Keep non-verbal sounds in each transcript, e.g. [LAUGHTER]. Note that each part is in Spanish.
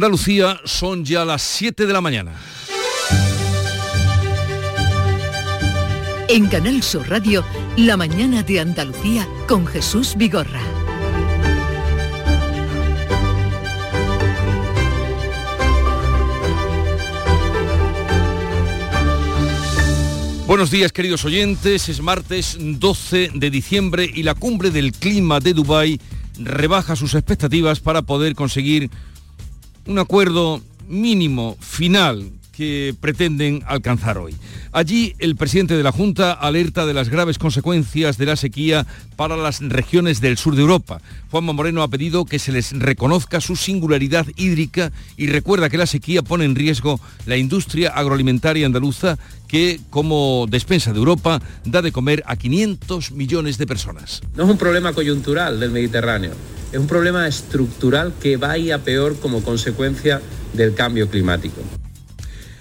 Andalucía son ya las 7 de la mañana. En Canal Sur Radio, La mañana de Andalucía con Jesús Vigorra. Buenos días queridos oyentes, es martes 12 de diciembre y la cumbre del clima de Dubái rebaja sus expectativas para poder conseguir un acuerdo mínimo final que pretenden alcanzar hoy. Allí el presidente de la Junta alerta de las graves consecuencias de la sequía para las regiones del sur de Europa. Juanma Moreno ha pedido que se les reconozca su singularidad hídrica y recuerda que la sequía pone en riesgo la industria agroalimentaria andaluza que como despensa de Europa da de comer a 500 millones de personas. No es un problema coyuntural del Mediterráneo, es un problema estructural que va a peor como consecuencia del cambio climático.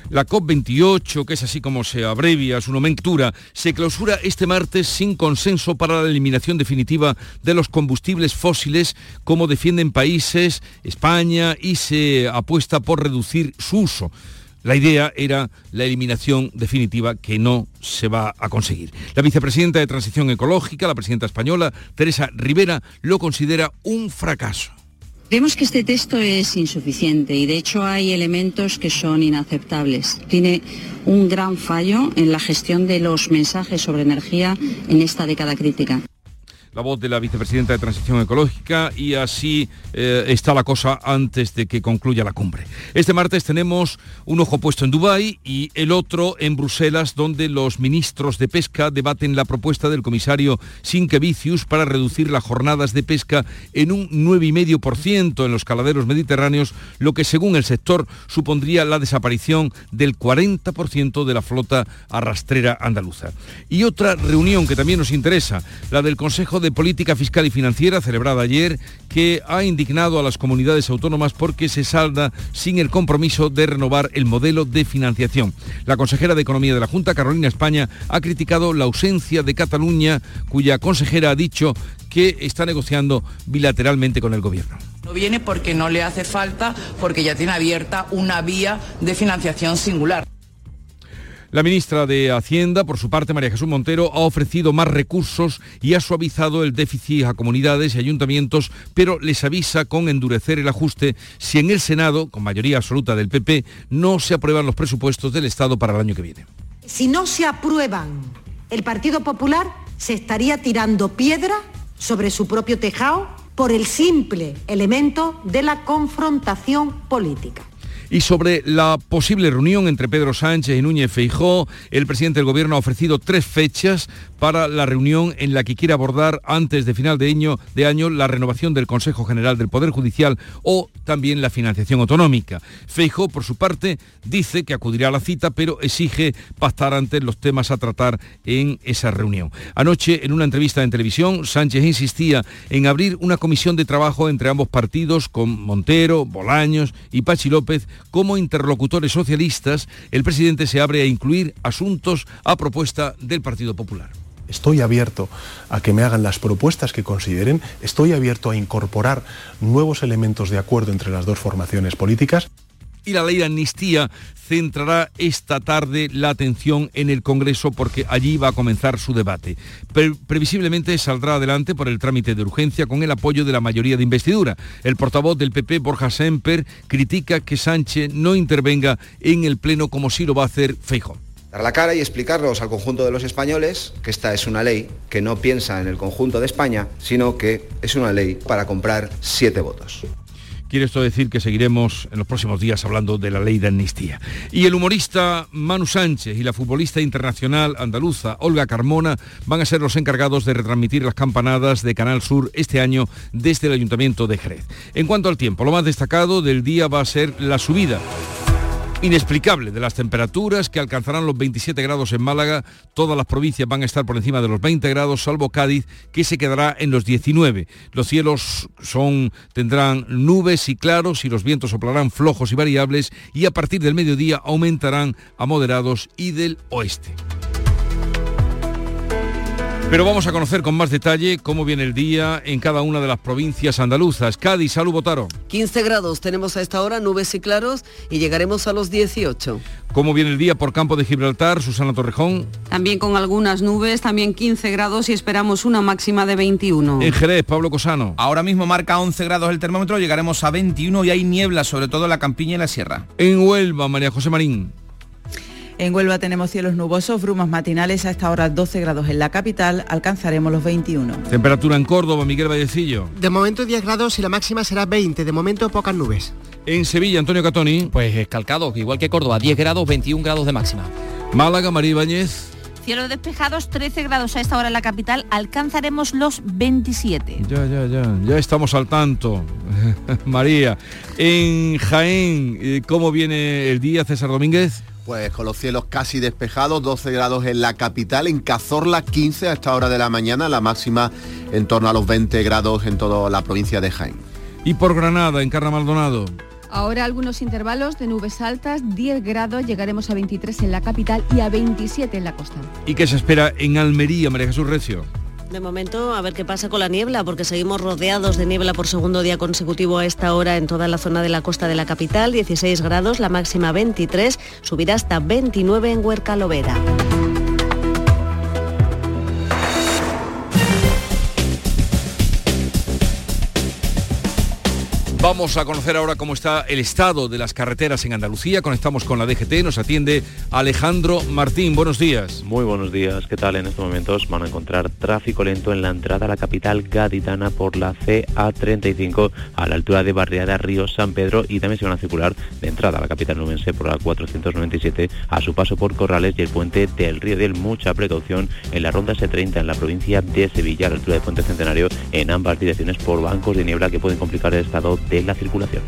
La COP28, que es así como se abrevia su nomenclatura, se clausura este martes sin consenso para la eliminación definitiva de los combustibles fósiles, como defienden países, España, y se apuesta por reducir su uso. La idea era la eliminación definitiva que no se va a conseguir. La vicepresidenta de Transición Ecológica, la presidenta española, Teresa Rivera, lo considera un fracaso. Vemos que este texto es insuficiente y de hecho hay elementos que son inaceptables. Tiene un gran fallo en la gestión de los mensajes sobre energía en esta década crítica la voz de la vicepresidenta de Transición Ecológica y así eh, está la cosa antes de que concluya la cumbre. Este martes tenemos un ojo puesto en Dubái y el otro en Bruselas, donde los ministros de pesca debaten la propuesta del comisario Sinkevicius para reducir las jornadas de pesca en un 9,5% en los caladeros mediterráneos, lo que según el sector supondría la desaparición del 40% de la flota arrastrera andaluza. Y otra reunión que también nos interesa, la del Consejo de Política Fiscal y Financiera celebrada ayer que ha indignado a las comunidades autónomas porque se salda sin el compromiso de renovar el modelo de financiación. La consejera de Economía de la Junta, Carolina España, ha criticado la ausencia de Cataluña, cuya consejera ha dicho que está negociando bilateralmente con el gobierno. No viene porque no le hace falta, porque ya tiene abierta una vía de financiación singular. La ministra de Hacienda, por su parte, María Jesús Montero, ha ofrecido más recursos y ha suavizado el déficit a comunidades y ayuntamientos, pero les avisa con endurecer el ajuste si en el Senado, con mayoría absoluta del PP, no se aprueban los presupuestos del Estado para el año que viene. Si no se aprueban, el Partido Popular se estaría tirando piedra sobre su propio tejado por el simple elemento de la confrontación política. Y sobre la posible reunión entre Pedro Sánchez y Núñez Feijó, el presidente del gobierno ha ofrecido tres fechas para la reunión en la que quiere abordar antes de final de año, la renovación del Consejo General del Poder Judicial o también la financiación autonómica. Feijó, por su parte, dice que acudirá a la cita, pero exige pactar antes los temas a tratar en esa reunión. Anoche, en una entrevista en televisión, Sánchez insistía en abrir una comisión de trabajo entre ambos partidos con Montero, Bolaños y Pachi López como interlocutores socialistas, el presidente se abre a incluir asuntos a propuesta del Partido Popular. Estoy abierto a que me hagan las propuestas que consideren, estoy abierto a incorporar nuevos elementos de acuerdo entre las dos formaciones políticas y la ley de amnistía centrará esta tarde la atención en el Congreso porque allí va a comenzar su debate. previsiblemente saldrá adelante por el trámite de urgencia con el apoyo de la mayoría de investidura. El portavoz del PP, Borja Semper, critica que Sánchez no intervenga en el Pleno como si lo va a hacer Feijóo dar la cara y explicarnos al conjunto de los españoles que esta es una ley que no piensa en el conjunto de España, sino que es una ley para comprar siete votos. Quiere esto decir que seguiremos en los próximos días hablando de la ley de amnistía. Y el humorista Manu Sánchez y la futbolista internacional andaluza Olga Carmona van a ser los encargados de retransmitir las campanadas de Canal Sur este año desde el Ayuntamiento de Jerez. En cuanto al tiempo, lo más destacado del día va a ser la subida inexplicable de las temperaturas que alcanzarán los 27 grados en Málaga. Todas las provincias van a estar por encima de los 20 grados, salvo Cádiz, que se quedará en los 19. Los cielos son, tendrán nubes y claros y los vientos soplarán flojos y variables y a partir del mediodía aumentarán a moderados y del oeste. Pero vamos a conocer con más detalle cómo viene el día en cada una de las provincias andaluzas. Cádiz, salud, Botaro. 15 grados tenemos a esta hora, nubes y claros, y llegaremos a los 18. ¿Cómo viene el día por campo de Gibraltar, Susana Torrejón? También con algunas nubes, también 15 grados y esperamos una máxima de 21. En Jerez, Pablo Cosano. Ahora mismo marca 11 grados el termómetro, llegaremos a 21 y hay niebla, sobre todo en la campiña y la sierra. En Huelva, María José Marín. En Huelva tenemos cielos nubosos, brumas matinales a esta hora 12 grados en la capital, alcanzaremos los 21. Temperatura en Córdoba, Miguel Vallecillo. De momento 10 grados y la máxima será 20, de momento pocas nubes. En Sevilla, Antonio Catoni. Pues escalcado, igual que Córdoba, 10 grados, 21 grados de máxima. Málaga, María Ibáñez. Cielos despejados, 13 grados a esta hora en la capital, alcanzaremos los 27. Ya, ya, ya, ya estamos al tanto. [LAUGHS] María, en Jaén, eh, ¿cómo viene el día, César Domínguez? Pues con los cielos casi despejados, 12 grados en la capital, en Cazorla 15 a esta hora de la mañana, la máxima en torno a los 20 grados en toda la provincia de Jaén. Y por Granada, en Carra Maldonado. Ahora algunos intervalos de nubes altas, 10 grados, llegaremos a 23 en la capital y a 27 en la costa. ¿Y qué se espera en Almería, María Jesús Recio? De momento, a ver qué pasa con la niebla, porque seguimos rodeados de niebla por segundo día consecutivo a esta hora en toda la zona de la costa de la capital, 16 grados, la máxima 23, subirá hasta 29 en Huerca Lovera. Vamos a conocer ahora cómo está el estado de las carreteras en Andalucía. Conectamos con la DGT, nos atiende Alejandro Martín. Buenos días. Muy buenos días. ¿Qué tal? En estos momentos van a encontrar tráfico lento en la entrada a la capital gaditana por la CA35 a la altura de Barriada Río San Pedro y también se van a circular de entrada a la capital nubense por la 497 a su paso por Corrales y el puente del Río del. Mucha precaución en la ronda S30 en la provincia de Sevilla a la altura del puente Centenario en ambas direcciones por bancos de niebla que pueden complicar el estado de la circulación.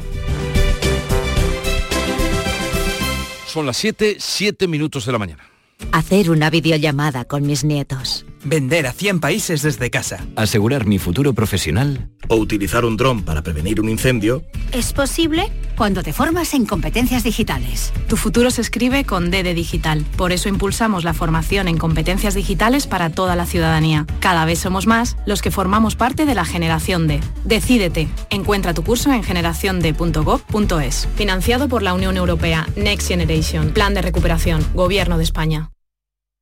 Son las 7, 7 minutos de la mañana. Hacer una videollamada con mis nietos. Vender a 100 países desde casa. Asegurar mi futuro profesional. O utilizar un dron para prevenir un incendio. Es posible cuando te formas en competencias digitales. Tu futuro se escribe con D de digital. Por eso impulsamos la formación en competencias digitales para toda la ciudadanía. Cada vez somos más los que formamos parte de la generación D. Decídete. Encuentra tu curso en generaciond.gov.es. Financiado por la Unión Europea. Next Generation. Plan de recuperación. Gobierno de España.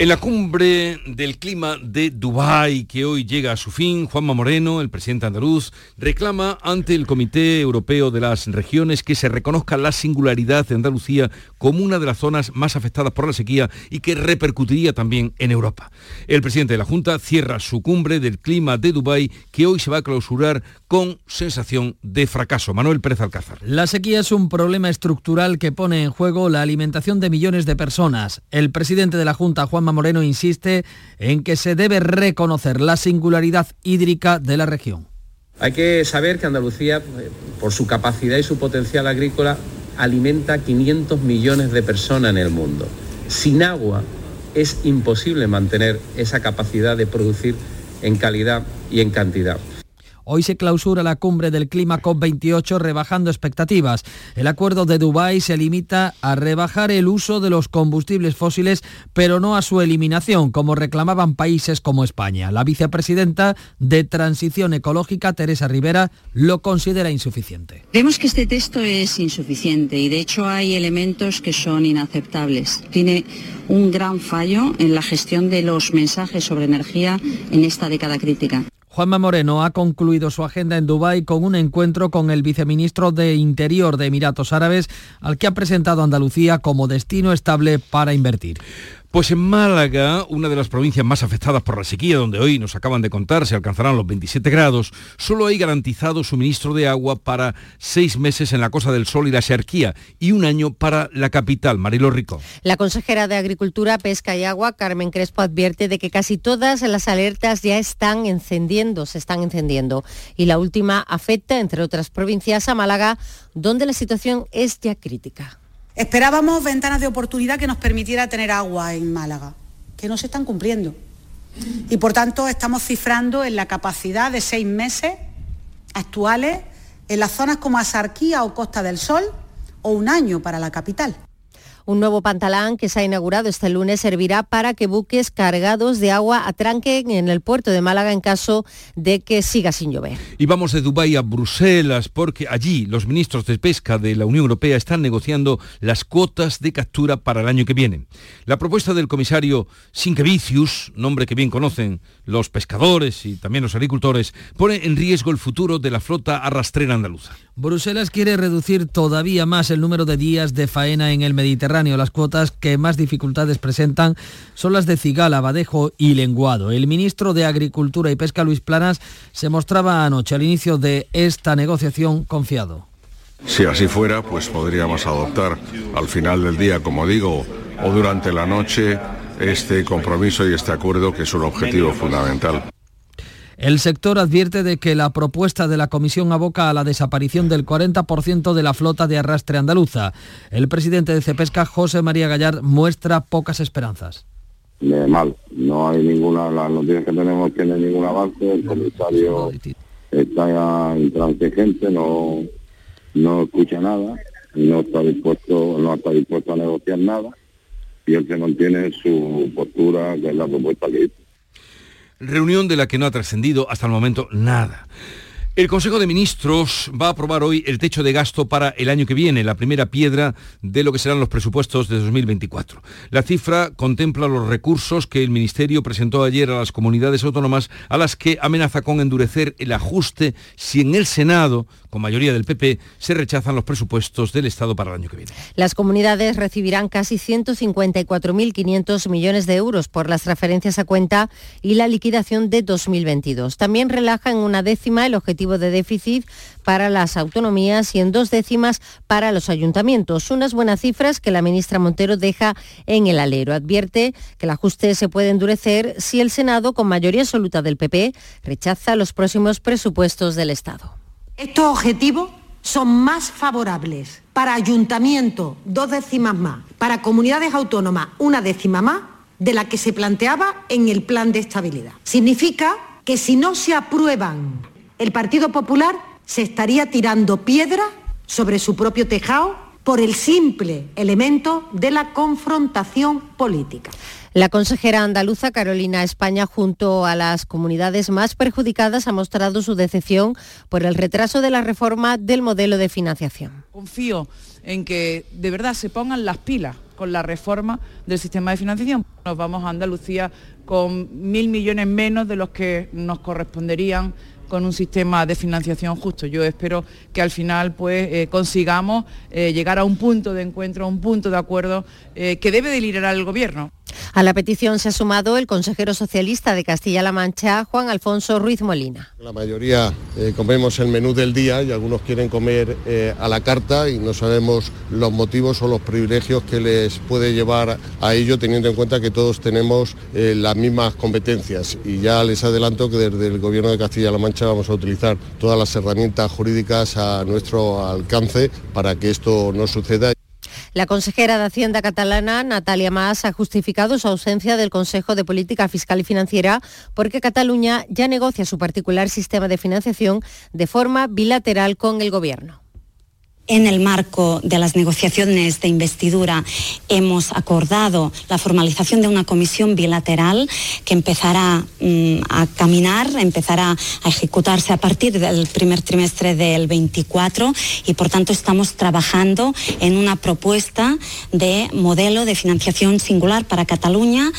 En la cumbre del clima de Dubái, que hoy llega a su fin, Juanma Moreno, el presidente andaluz, reclama ante el Comité Europeo de las Regiones que se reconozca la singularidad de Andalucía como una de las zonas más afectadas por la sequía y que repercutiría también en Europa. El presidente de la Junta cierra su cumbre del clima de Dubái, que hoy se va a clausurar con sensación de fracaso. Manuel Pérez Alcázar. La sequía es un problema estructural que pone en juego la alimentación de millones de personas. El presidente de la Junta, Juanma Moreno, insiste en que se debe reconocer la singularidad hídrica de la región. Hay que saber que Andalucía, por su capacidad y su potencial agrícola, alimenta 500 millones de personas en el mundo. Sin agua es imposible mantener esa capacidad de producir en calidad y en cantidad. Hoy se clausura la cumbre del clima COP28 rebajando expectativas. El acuerdo de Dubái se limita a rebajar el uso de los combustibles fósiles, pero no a su eliminación, como reclamaban países como España. La vicepresidenta de Transición Ecológica, Teresa Rivera, lo considera insuficiente. Vemos que este texto es insuficiente y de hecho hay elementos que son inaceptables. Tiene un gran fallo en la gestión de los mensajes sobre energía en esta década crítica. Juanma Moreno ha concluido su agenda en Dubái con un encuentro con el viceministro de Interior de Emiratos Árabes, al que ha presentado Andalucía como destino estable para invertir. Pues en Málaga, una de las provincias más afectadas por la sequía, donde hoy nos acaban de contar se alcanzarán los 27 grados, solo hay garantizado suministro de agua para seis meses en la Costa del Sol y la Xerquía y un año para la capital, Marilo Rico. La consejera de Agricultura, Pesca y Agua, Carmen Crespo, advierte de que casi todas las alertas ya están encendiendo, se están encendiendo. Y la última afecta, entre otras provincias, a Málaga, donde la situación es ya crítica. Esperábamos ventanas de oportunidad que nos permitiera tener agua en Málaga, que no se están cumpliendo. Y por tanto estamos cifrando en la capacidad de seis meses actuales en las zonas como Asarquía o Costa del Sol o un año para la capital. Un nuevo pantalán que se ha inaugurado este lunes servirá para que buques cargados de agua atranquen en el puerto de Málaga en caso de que siga sin llover. Y vamos de Dubái a Bruselas porque allí los ministros de pesca de la Unión Europea están negociando las cuotas de captura para el año que viene. La propuesta del comisario Sinkevicius, nombre que bien conocen los pescadores y también los agricultores, pone en riesgo el futuro de la flota arrastrera andaluza. Bruselas quiere reducir todavía más el número de días de faena en el Mediterráneo. Las cuotas que más dificultades presentan son las de cigala, badejo y lenguado. El ministro de Agricultura y Pesca, Luis Planas, se mostraba anoche al inicio de esta negociación confiado. Si así fuera, pues podríamos adoptar al final del día, como digo, o durante la noche, este compromiso y este acuerdo que es un objetivo fundamental. El sector advierte de que la propuesta de la Comisión aboca a la desaparición del 40% de la flota de arrastre andaluza. El presidente de Cepesca, José María Gallard, muestra pocas esperanzas. mal, no hay ninguna, las noticias que tenemos que hay ningún avance, el comisario está intransigente, no, no escucha nada, no está dispuesto, no está dispuesto a negociar nada y él se mantiene su postura, que es la propuesta que hizo reunión de la que no ha trascendido hasta el momento nada. El Consejo de Ministros va a aprobar hoy el techo de gasto para el año que viene, la primera piedra de lo que serán los presupuestos de 2024. La cifra contempla los recursos que el Ministerio presentó ayer a las comunidades autónomas a las que amenaza con endurecer el ajuste si en el Senado con mayoría del PP, se rechazan los presupuestos del Estado para el año que viene. Las comunidades recibirán casi 154.500 millones de euros por las referencias a cuenta y la liquidación de 2022. También relaja en una décima el objetivo de déficit para las autonomías y en dos décimas para los ayuntamientos. Unas buenas cifras que la ministra Montero deja en el alero. Advierte que el ajuste se puede endurecer si el Senado, con mayoría absoluta del PP, rechaza los próximos presupuestos del Estado. Estos objetivos son más favorables para ayuntamientos, dos décimas más, para comunidades autónomas, una décima más, de la que se planteaba en el plan de estabilidad. Significa que si no se aprueban, el Partido Popular se estaría tirando piedra sobre su propio tejado por el simple elemento de la confrontación política. La consejera andaluza Carolina España, junto a las comunidades más perjudicadas, ha mostrado su decepción por el retraso de la reforma del modelo de financiación. Confío en que de verdad se pongan las pilas con la reforma del sistema de financiación. Nos vamos a Andalucía con mil millones menos de los que nos corresponderían con un sistema de financiación justo. Yo espero que al final pues, eh, consigamos eh, llegar a un punto de encuentro, a un punto de acuerdo eh, que debe de liderar el Gobierno. A la petición se ha sumado el consejero socialista de Castilla-La Mancha, Juan Alfonso Ruiz Molina. La mayoría comemos el menú del día y algunos quieren comer a la carta y no sabemos los motivos o los privilegios que les puede llevar a ello, teniendo en cuenta que todos tenemos las mismas competencias. Y ya les adelanto que desde el Gobierno de Castilla-La Mancha vamos a utilizar todas las herramientas jurídicas a nuestro alcance para que esto no suceda. La consejera de Hacienda catalana, Natalia Mas, ha justificado su ausencia del Consejo de Política Fiscal y Financiera porque Cataluña ya negocia su particular sistema de financiación de forma bilateral con el Gobierno en el marco de las negociaciones de investidura hemos acordado la formalización de una comisión bilateral que empezará mm, a caminar, empezará a ejecutarse a partir del primer trimestre del 24 y por tanto estamos trabajando en una propuesta de modelo de financiación singular para Cataluña.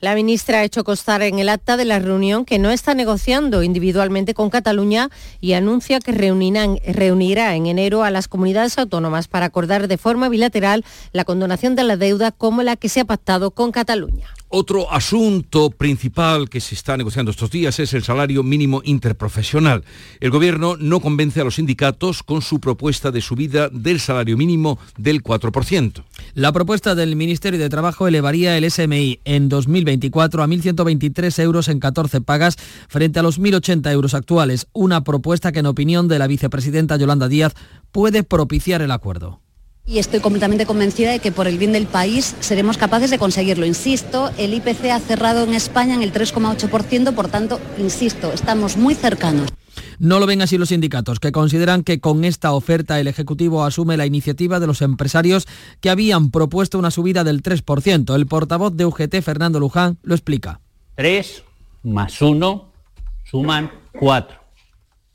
La ministra ha hecho constar en el acta de la reunión que no está negociando individualmente con Cataluña y anuncia que reunirá en enero a las comunidades autónomas para acordar de forma bilateral la condonación de la deuda como la que se ha pactado con Cataluña. Otro asunto principal que se está negociando estos días es el salario mínimo interprofesional. El Gobierno no convence a los sindicatos con su propuesta de subida del salario mínimo del 4%. La propuesta del Ministerio de Trabajo elevaría el SMI en 2024 a 1.123 euros en 14 pagas frente a los 1.080 euros actuales, una propuesta que en opinión de la vicepresidenta Yolanda Díaz puede propiciar el acuerdo y estoy completamente convencida de que por el bien del país seremos capaces de conseguirlo. Insisto, el IPC ha cerrado en España en el 3,8%, por tanto, insisto, estamos muy cercanos. No lo ven así los sindicatos, que consideran que con esta oferta el Ejecutivo asume la iniciativa de los empresarios que habían propuesto una subida del 3%. El portavoz de UGT, Fernando Luján, lo explica. 3 más 1 suman 4.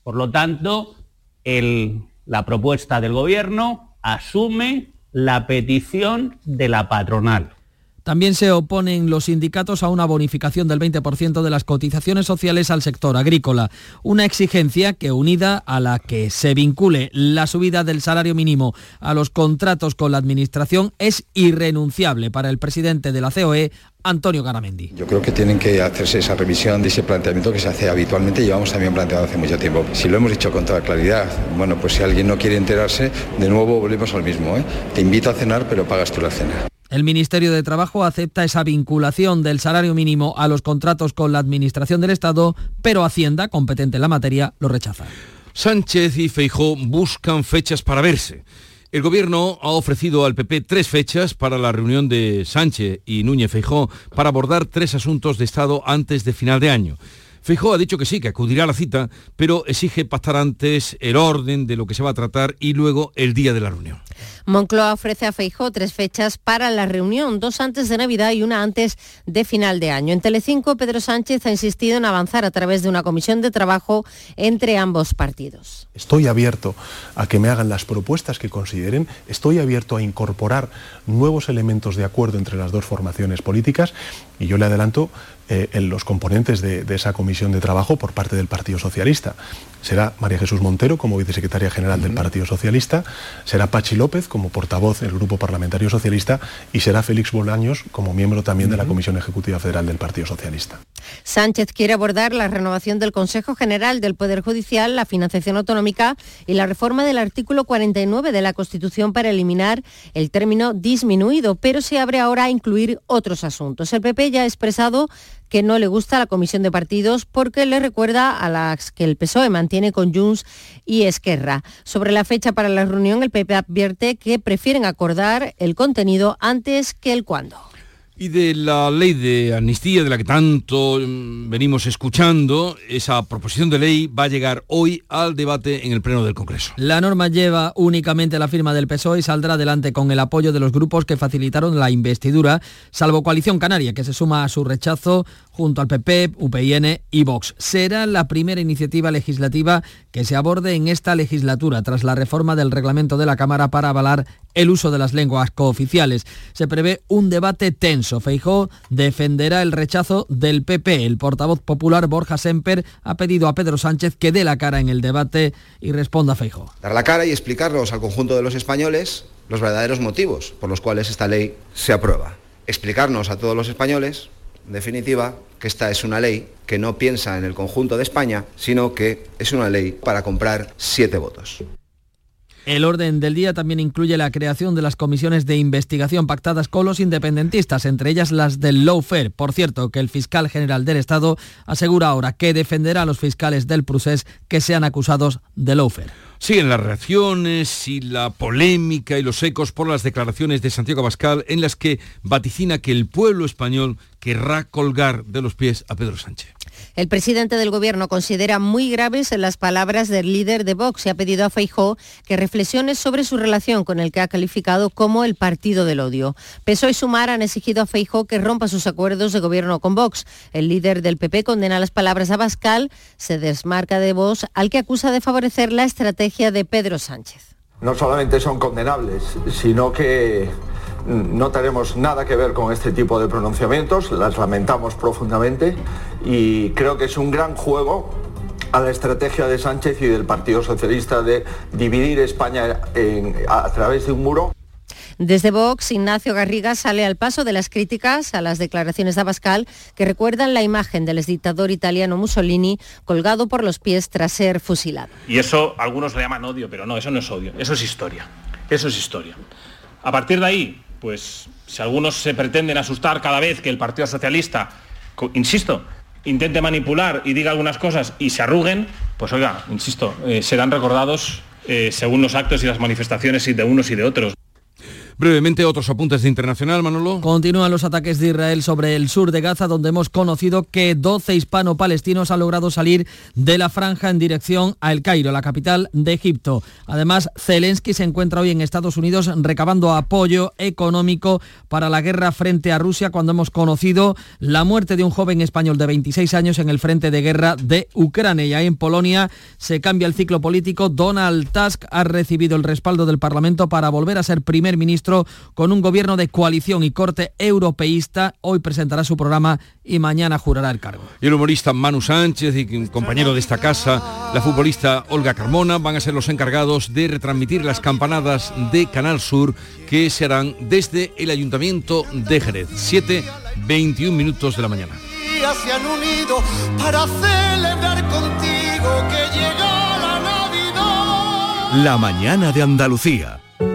Por lo tanto, la propuesta del Gobierno asume la petición de la patronal. También se oponen los sindicatos a una bonificación del 20% de las cotizaciones sociales al sector agrícola, una exigencia que unida a la que se vincule la subida del salario mínimo a los contratos con la Administración es irrenunciable para el presidente de la COE, Antonio Garamendi. Yo creo que tienen que hacerse esa revisión de ese planteamiento que se hace habitualmente llevamos también planteado hace mucho tiempo. Si lo hemos dicho con toda claridad, bueno, pues si alguien no quiere enterarse, de nuevo volvemos al mismo. ¿eh? Te invito a cenar, pero pagas tú la cena. El Ministerio de Trabajo acepta esa vinculación del salario mínimo a los contratos con la Administración del Estado, pero Hacienda, competente en la materia, lo rechaza. Sánchez y Feijó buscan fechas para verse. El Gobierno ha ofrecido al PP tres fechas para la reunión de Sánchez y Núñez Feijó para abordar tres asuntos de Estado antes de final de año. Feijó ha dicho que sí, que acudirá a la cita, pero exige pactar antes el orden de lo que se va a tratar y luego el día de la reunión. Moncloa ofrece a Feijó tres fechas para la reunión, dos antes de Navidad y una antes de final de año. En Telecinco, Pedro Sánchez ha insistido en avanzar a través de una comisión de trabajo entre ambos partidos. Estoy abierto a que me hagan las propuestas que consideren, estoy abierto a incorporar nuevos elementos de acuerdo entre las dos formaciones políticas y yo le adelanto eh, en los componentes de, de, esa comisión de trabajo por parte del Partido Socialista. Será María Jesús Montero como vicesecretaria general del Partido Socialista, será Pachi López como portavoz del Grupo Parlamentario Socialista y será Félix Bolaños como miembro también de la Comisión Ejecutiva Federal del Partido Socialista. Sánchez quiere abordar la renovación del Consejo General del Poder Judicial, la financiación autonómica y la reforma del artículo 49 de la Constitución para eliminar el término disminuido, pero se abre ahora a incluir otros asuntos. El PP ya ha expresado que no le gusta la comisión de partidos porque le recuerda a las que el PSOE mantiene con Junts y Esquerra. Sobre la fecha para la reunión, el PP advierte que prefieren acordar el contenido antes que el cuándo. Y de la ley de amnistía de la que tanto mm, venimos escuchando, esa proposición de ley va a llegar hoy al debate en el Pleno del Congreso. La norma lleva únicamente la firma del PSOE y saldrá adelante con el apoyo de los grupos que facilitaron la investidura, salvo Coalición Canaria, que se suma a su rechazo junto al PP, UPN y Vox. Será la primera iniciativa legislativa que se aborde en esta legislatura tras la reforma del reglamento de la Cámara para avalar el uso de las lenguas cooficiales. Se prevé un debate tenso. Feijó defenderá el rechazo del PP. El portavoz popular Borja Semper ha pedido a Pedro Sánchez que dé la cara en el debate y responda a Feijó. Dar la cara y explicarnos al conjunto de los españoles los verdaderos motivos por los cuales esta ley se aprueba. Explicarnos a todos los españoles en definitiva, que esta es una ley que no piensa en el conjunto de España, sino que es una ley para comprar siete votos. El orden del día también incluye la creación de las comisiones de investigación pactadas con los independentistas, entre ellas las del lawfare. Por cierto, que el fiscal general del Estado asegura ahora que defenderá a los fiscales del procés que sean acusados de lawfare. Siguen las reacciones y la polémica y los ecos por las declaraciones de Santiago Abascal en las que vaticina que el pueblo español querrá colgar de los pies a Pedro Sánchez. El presidente del Gobierno considera muy graves las palabras del líder de Vox y ha pedido a Feijó que reflexione sobre su relación con el que ha calificado como el partido del odio. PSOE y Sumar han exigido a Feijó que rompa sus acuerdos de gobierno con Vox. El líder del PP condena las palabras a Bascal, se desmarca de Vox, al que acusa de favorecer la estrategia de Pedro Sánchez. No solamente son condenables, sino que no tenemos nada que ver con este tipo de pronunciamientos, las lamentamos profundamente y creo que es un gran juego a la estrategia de Sánchez y del Partido Socialista de dividir España a través de un muro. Desde Vox, Ignacio Garriga sale al paso de las críticas a las declaraciones de Abascal que recuerdan la imagen del exdictador italiano Mussolini colgado por los pies tras ser fusilado. Y eso algunos lo llaman odio, pero no, eso no es odio, eso es historia. Eso es historia. A partir de ahí, pues si algunos se pretenden asustar cada vez que el Partido Socialista, insisto, intente manipular y diga algunas cosas y se arruguen, pues oiga, insisto, eh, serán recordados eh, según los actos y las manifestaciones de unos y de otros. Brevemente, otros apuntes de internacional, Manolo. Continúan los ataques de Israel sobre el sur de Gaza, donde hemos conocido que 12 hispano-palestinos han logrado salir de la franja en dirección a El Cairo, la capital de Egipto. Además, Zelensky se encuentra hoy en Estados Unidos recabando apoyo económico para la guerra frente a Rusia, cuando hemos conocido la muerte de un joven español de 26 años en el frente de guerra de Ucrania. Y ahí en Polonia se cambia el ciclo político. Donald Tusk ha recibido el respaldo del Parlamento para volver a ser primer ministro con un gobierno de coalición y corte europeísta. Hoy presentará su programa y mañana jurará el cargo. Y el humorista Manu Sánchez y compañero de esta casa, la futbolista Olga Carmona, van a ser los encargados de retransmitir las campanadas de Canal Sur que se harán desde el Ayuntamiento de Jerez. 7, 21 minutos de la mañana. Se han unido para celebrar contigo que llega la Navidad. La mañana de Andalucía.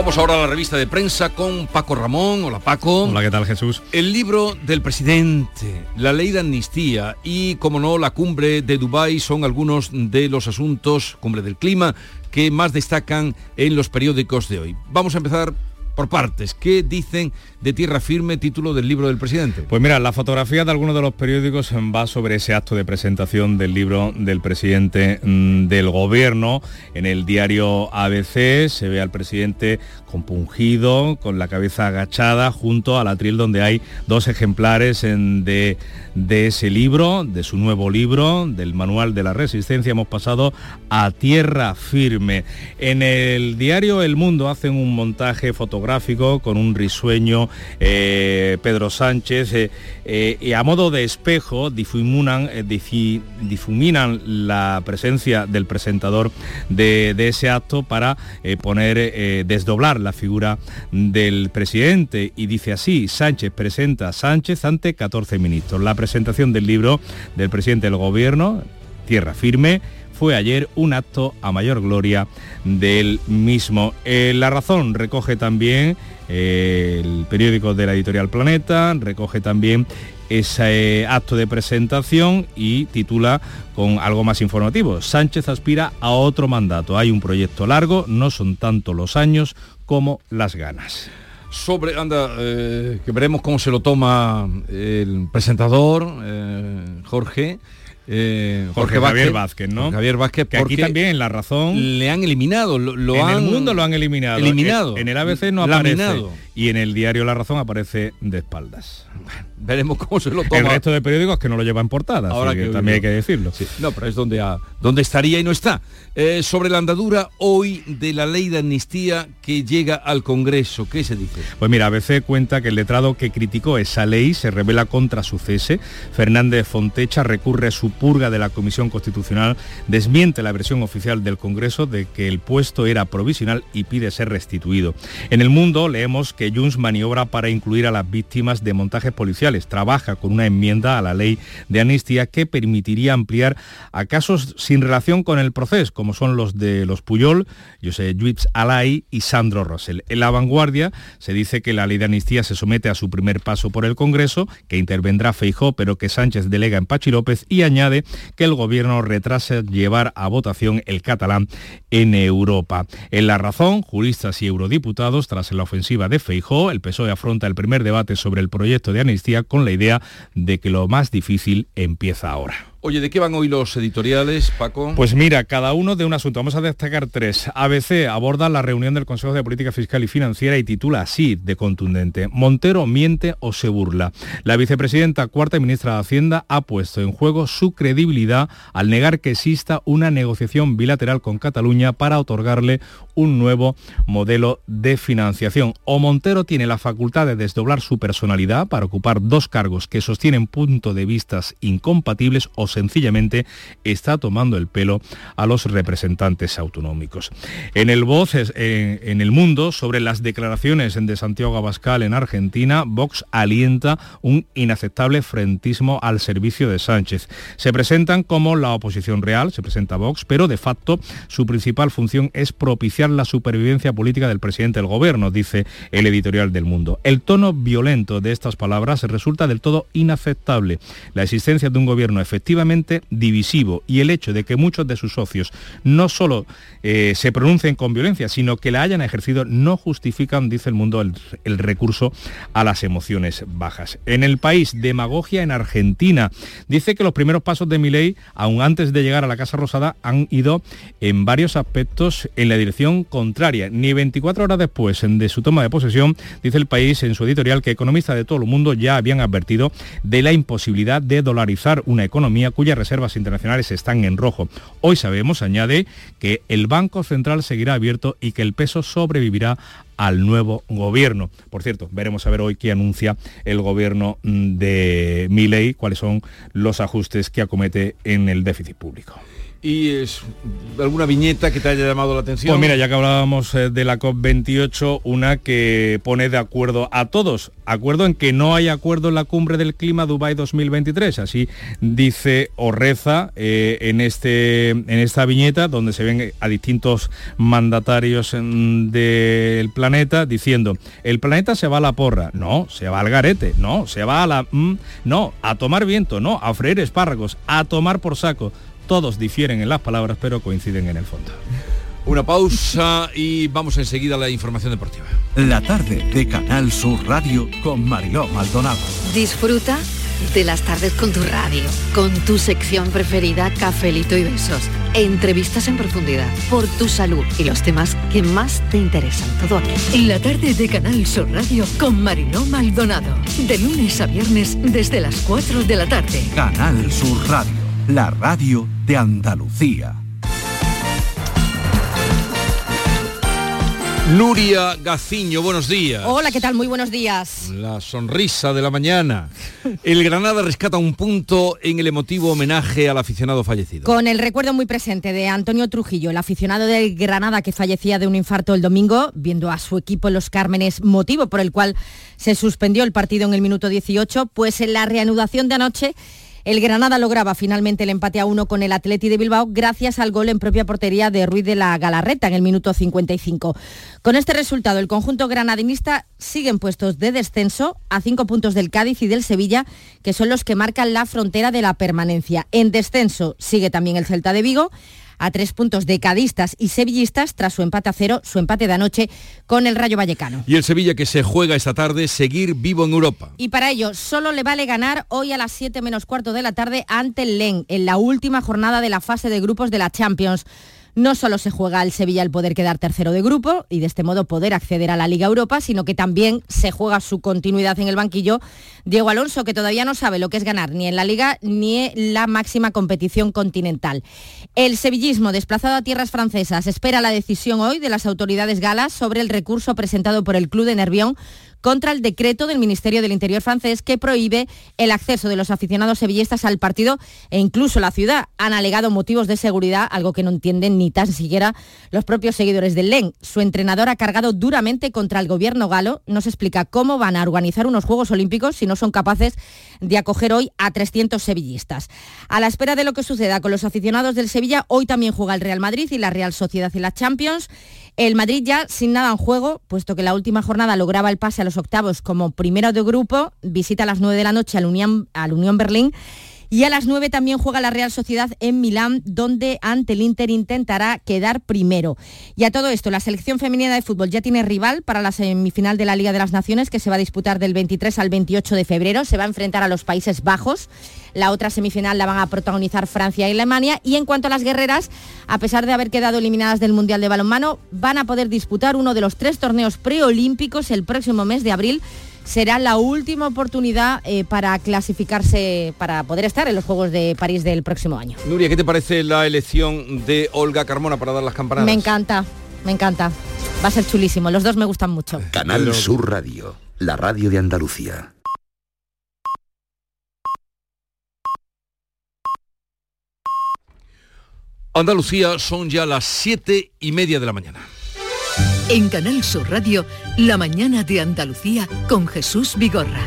Vamos ahora a la revista de prensa con Paco Ramón. Hola Paco. Hola, ¿qué tal Jesús? El libro del presidente, la ley de amnistía y, como no, la cumbre de Dubái son algunos de los asuntos, cumbre del clima, que más destacan en los periódicos de hoy. Vamos a empezar por partes. ¿Qué dicen de tierra firme, título del libro del presidente? Pues mira, la fotografía de algunos de los periódicos va sobre ese acto de presentación del libro del presidente mm, del gobierno. En el diario ABC se ve al presidente compungido, con la cabeza agachada, junto al atril donde hay dos ejemplares de, de ese libro, de su nuevo libro, del Manual de la Resistencia. Hemos pasado a tierra firme. En el diario El Mundo hacen un montaje fotográfico con un risueño eh, Pedro Sánchez eh, eh, y a modo de espejo difuminan, la presencia del presentador de, de ese acto para poner, desdoblar la figura del presidente y dice así, Sánchez presenta a Sánchez ante 14 ministros. La presentación del libro del presidente del gobierno, Tierra Firme, fue ayer un acto a mayor gloria del mismo. Eh, la razón recoge también eh, el periódico de la editorial Planeta, recoge también ese acto de presentación y titula con algo más informativo. Sánchez aspira a otro mandato. Hay un proyecto largo, no son tanto los años como las ganas sobre, anda, eh, que veremos cómo se lo toma el presentador, Jorge, eh, Jorge, Javier Vázquez, ¿no? Javier Vázquez, que aquí también La Razón... Le han eliminado, lo, en han... el mundo lo han eliminado. Eliminado. En, el ABC no aparece. Y en el diario La Razón aparece de espaldas. veremos cómo se lo toma. El resto de periódicos que no lo llevan portada, Ahora que, también hay que decirlo. No, pero es donde, donde estaría y no está. Eh, sobre la andadura hoy de la ley de amnistía que llega al Congreso, ¿qué se dice? Pues mira, ABC cuenta que el letrado que criticó esa ley se revela contra su cese. Fernández Fontecha recurre su purga de la Comisión Constitucional, desmiente la versión oficial del Congreso de que el puesto era provisional y pide ser restituido. En el mundo leemos que Junts maniobra para incluir a las víctimas de montajes policiales. Trabaja con una enmienda a la ley de amnistía que permitiría ampliar a casos sin relación con el proceso, como son los de los Puyol, José Lluís Alay y Sandro Rosell. En la vanguardia se dice que la ley de amnistía se somete a su primer paso por el Congreso, que intervendrá Feijó, pero que Sánchez delega en Pachi López y añade que el gobierno retrasa llevar a votación el catalán en Europa. En la razón, juristas y eurodiputados, tras la ofensiva de Feijó, el PSOE afronta el primer debate sobre el proyecto de amnistía con la idea de que lo más difícil empieza ahora. Oye, ¿de qué van hoy los editoriales, Paco? Pues mira, cada uno de un asunto. Vamos a destacar tres. ABC aborda la reunión del Consejo de Política Fiscal y Financiera y titula así de contundente. Montero miente o se burla. La vicepresidenta cuarta ministra de Hacienda ha puesto en juego su credibilidad al negar que exista una negociación bilateral con Cataluña para otorgarle un nuevo modelo de financiación. O Montero tiene la facultad de desdoblar su personalidad para ocupar dos cargos que sostienen puntos de vistas incompatibles o sencillamente está tomando el pelo a los representantes autonómicos. En el Voz, en el mundo, sobre las declaraciones de Santiago Abascal en Argentina, Vox alienta un inaceptable frentismo al servicio de Sánchez. Se presentan como la oposición real, se presenta Vox, pero de facto su principal función es propiciar la supervivencia política del presidente del gobierno, dice el editorial del mundo. El tono violento de estas palabras resulta del todo inaceptable. La existencia de un gobierno divisivo y el hecho de que muchos de sus socios no solo eh, se pronuncien con violencia, sino que la hayan ejercido, no justifican, dice el mundo, el, recurso a las emociones bajas. En el país, demagogia en Argentina. Dice que los primeros pasos de Milei, aún antes de llegar a la Casa Rosada, han ido en varios aspectos en la dirección contraria. Ni 24 horas después de su toma de posesión, dice el país en su editorial que economistas de todo el mundo ya habían advertido de la imposibilidad de dolarizar una economía cuyas reservas internacionales están en rojo. Hoy sabemos, añade, que el Banco Central seguirá abierto y que el peso sobrevivirá al nuevo gobierno. Por cierto, veremos a ver hoy qué anuncia el gobierno mm, de Milei, cuáles son los ajustes que acomete en el déficit público. ¿Y es alguna viñeta que te haya llamado la atención? Pues mira, ya que hablábamos eh, de la COP28, una que pone de acuerdo a todos, acuerdo en que no hay acuerdo en la cumbre del clima Dubai 2023, así dice o reza eh, en, este, en esta viñeta donde se ven a distintos mandatarios mm, del planeta diciendo, el planeta se va a la porra, no, se va al garete, no, se va a la... Mm, no, a tomar viento, no, a freír espárragos, a tomar por saco todos difieren en las palabras, pero coinciden en el fondo. Una pausa y vamos enseguida a la información deportiva. La tarde de Canal Sur Radio con Mariló Maldonado. Disfruta de las tardes con tu radio, con tu sección preferida, cafelito y besos, entrevistas en profundidad, por tu salud y los temas que más te interesan. Todo aquí. En la tarde de Canal Sur Radio con Mariló Maldonado. De lunes a viernes desde las 4 de la tarde. Canal Sur Radio la radio de Andalucía. Nuria Gaciño, buenos días. Hola, ¿qué tal? Muy buenos días. La sonrisa de la mañana. El Granada rescata un punto en el emotivo homenaje al aficionado fallecido. Con el recuerdo muy presente de Antonio Trujillo, el aficionado del Granada que fallecía de un infarto el domingo, viendo a su equipo en los Cármenes, motivo por el cual se suspendió el partido en el minuto 18, pues en la reanudación de anoche el Granada lograba finalmente el empate a uno con el Atleti de Bilbao gracias al gol en propia portería de Ruiz de la Galarreta en el minuto 55. Con este resultado, el conjunto granadinista sigue en puestos de descenso a cinco puntos del Cádiz y del Sevilla, que son los que marcan la frontera de la permanencia. En descenso sigue también el Celta de Vigo a tres puntos de cadistas y sevillistas tras su empate a cero, su empate de anoche con el Rayo Vallecano. Y el Sevilla que se juega esta tarde seguir vivo en Europa. Y para ello solo le vale ganar hoy a las 7 menos cuarto de la tarde ante el LEN en la última jornada de la fase de grupos de la Champions. No solo se juega al Sevilla el poder quedar tercero de grupo y de este modo poder acceder a la Liga Europa, sino que también se juega su continuidad en el banquillo Diego Alonso, que todavía no sabe lo que es ganar ni en la Liga ni en la máxima competición continental. El sevillismo, desplazado a tierras francesas, espera la decisión hoy de las autoridades galas sobre el recurso presentado por el Club de Nervión contra el decreto del Ministerio del Interior francés que prohíbe el acceso de los aficionados sevillistas al partido e incluso la ciudad. Han alegado motivos de seguridad, algo que no entienden ni tan siquiera los propios seguidores del LEN. Su entrenador ha cargado duramente contra el gobierno galo. No se explica cómo van a organizar unos Juegos Olímpicos si no son capaces de acoger hoy a 300 sevillistas. A la espera de lo que suceda con los aficionados del Sevilla, hoy también juega el Real Madrid y la Real Sociedad en la Champions. El Madrid ya sin nada en juego, puesto que la última jornada lograba el pase a los octavos como primero de grupo, visita a las 9 de la noche al Unión, al Unión Berlín Y a las 9 también juega la Real Sociedad en Milán, donde ante el Inter intentará quedar primero. Y a todo esto, la selección femenina de fútbol ya tiene rival para la semifinal de la Liga de las Naciones, que se va a disputar del 23 al 28 de febrero. Se va a enfrentar a los Países Bajos. La otra semifinal la van a protagonizar Francia y Alemania. Y en cuanto a las guerreras, a pesar de haber quedado eliminadas del Mundial de Balonmano, van a poder disputar uno de los tres torneos preolímpicos el próximo mes de abril será la última oportunidad eh, para clasificarse, para poder estar en los Juegos de París del próximo año. Nuria, ¿qué te parece la elección de Olga Carmona para dar las campanadas? Me encanta, me encanta. Va a ser chulísimo, los dos me gustan mucho. Canal Sur Radio, la radio de Andalucía. Andalucía son ya las siete y media de la mañana. En Canal Sur Radio, La mañana de Andalucía con Jesús Vigorra.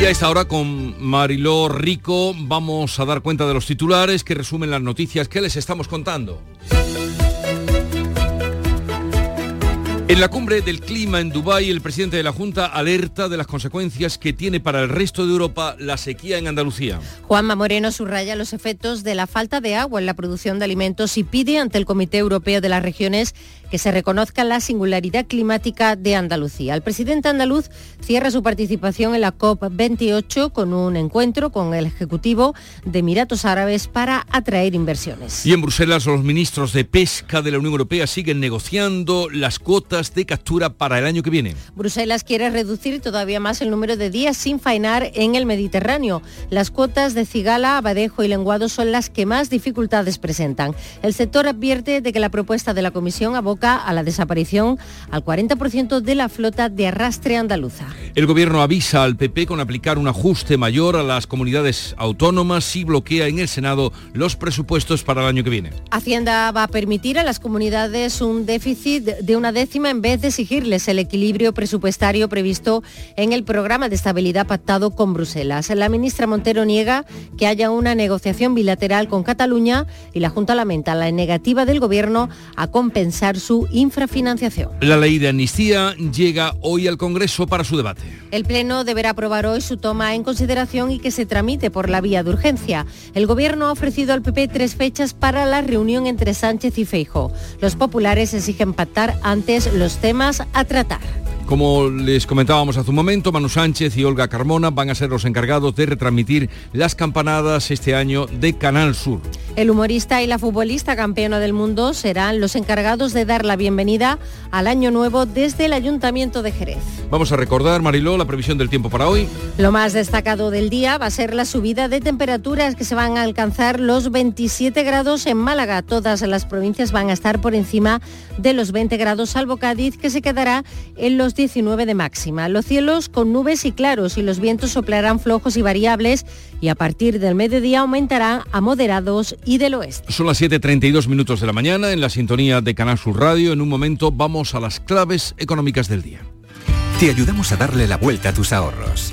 Y a esta hora con Mariló Rico vamos a dar cuenta de los titulares que resumen las noticias que les estamos contando. En la cumbre del clima en Dubái, el presidente de la Junta alerta de las consecuencias que tiene para el resto de Europa la sequía en Andalucía. Juanma Moreno subraya los efectos de la falta de agua en la producción de alimentos y pide ante el Comité Europeo de las Regiones que se reconozca la singularidad climática de Andalucía. El presidente andaluz cierra su participación en la COP28 con un encuentro con el Ejecutivo de Emiratos Árabes para atraer inversiones. Y en Bruselas los ministros de Pesca de la Unión Europea siguen negociando las cuotas de captura para el año que viene. Bruselas quiere reducir todavía más el número de días sin faenar en el Mediterráneo. Las cuotas de cigala, abadejo y lenguado son las que más dificultades presentan. El sector advierte de que la propuesta de la Comisión aboca a la desaparición al 40% de la flota de arrastre andaluza. El gobierno avisa al PP con aplicar un ajuste mayor a las comunidades autónomas si bloquea en el Senado los presupuestos para el año que viene. Hacienda va a permitir a las comunidades un déficit de una décima en vez de exigirles el equilibrio presupuestario previsto en el programa de estabilidad pactado con Bruselas. La ministra Montero niega que haya una negociación bilateral con Cataluña y la Junta lamenta la negativa del gobierno a compensar su infrafinanciación. La ley de amnistía llega hoy al Congreso para su debate. El Pleno deberá aprobar hoy su toma en consideración y que se tramite por la vía de urgencia. El Gobierno ha ofrecido al PP tres fechas para la reunión entre Sánchez y Feijo. Los populares exigen pactar antes los temas a tratar. Como les comentábamos hace un momento, Manu Sánchez y Olga Carmona van a ser los encargados de retransmitir las campanadas este año de Canal Sur. El humorista y la futbolista campeona del mundo serán los encargados de dar la bienvenida al año nuevo desde el Ayuntamiento de Jerez. Vamos a recordar, Mariló, la previsión del tiempo para hoy. Lo más destacado del día va a ser la subida de temperaturas que se van a alcanzar los 27 grados en Málaga. Todas las provincias van a estar por encima de los 20 grados, salvo Cádiz, que se quedará en los 19 de máxima. Los cielos con nubes y claros y los vientos soplarán flojos y variables y a partir del mediodía aumentarán a moderados y del oeste. Son las 7.32 minutos de la mañana en la sintonía de Canal Sur Radio. En un momento vamos a las claves económicas del día. Te ayudamos a darle la vuelta a tus ahorros.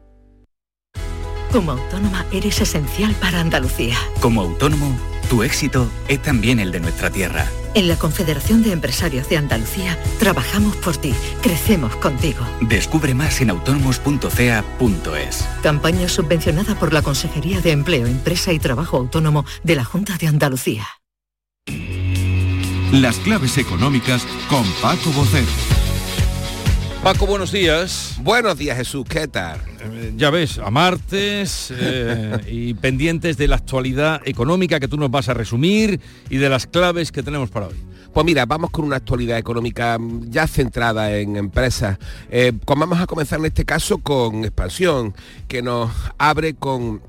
Como autónoma eres esencial para Andalucía. Como autónomo, tu éxito es también el de nuestra tierra. En la Confederación de Empresarios de Andalucía trabajamos por ti, crecemos contigo. Descubre más en autónomos.ca.es. Campaña subvencionada por la Consejería de Empleo, Empresa y Trabajo Autónomo de la Junta de Andalucía. Las claves económicas con Paco Bocero. Paco, buenos días. Buenos días, Jesús. ¿Qué tal? Eh, ya ves, a martes eh, [LAUGHS] y pendientes de la actualidad económica que tú nos vas a resumir y de las claves que tenemos para hoy. Pues mira, vamos con una actualidad económica ya centrada en empresas. Eh, vamos a comenzar en este caso con expansión, que nos abre con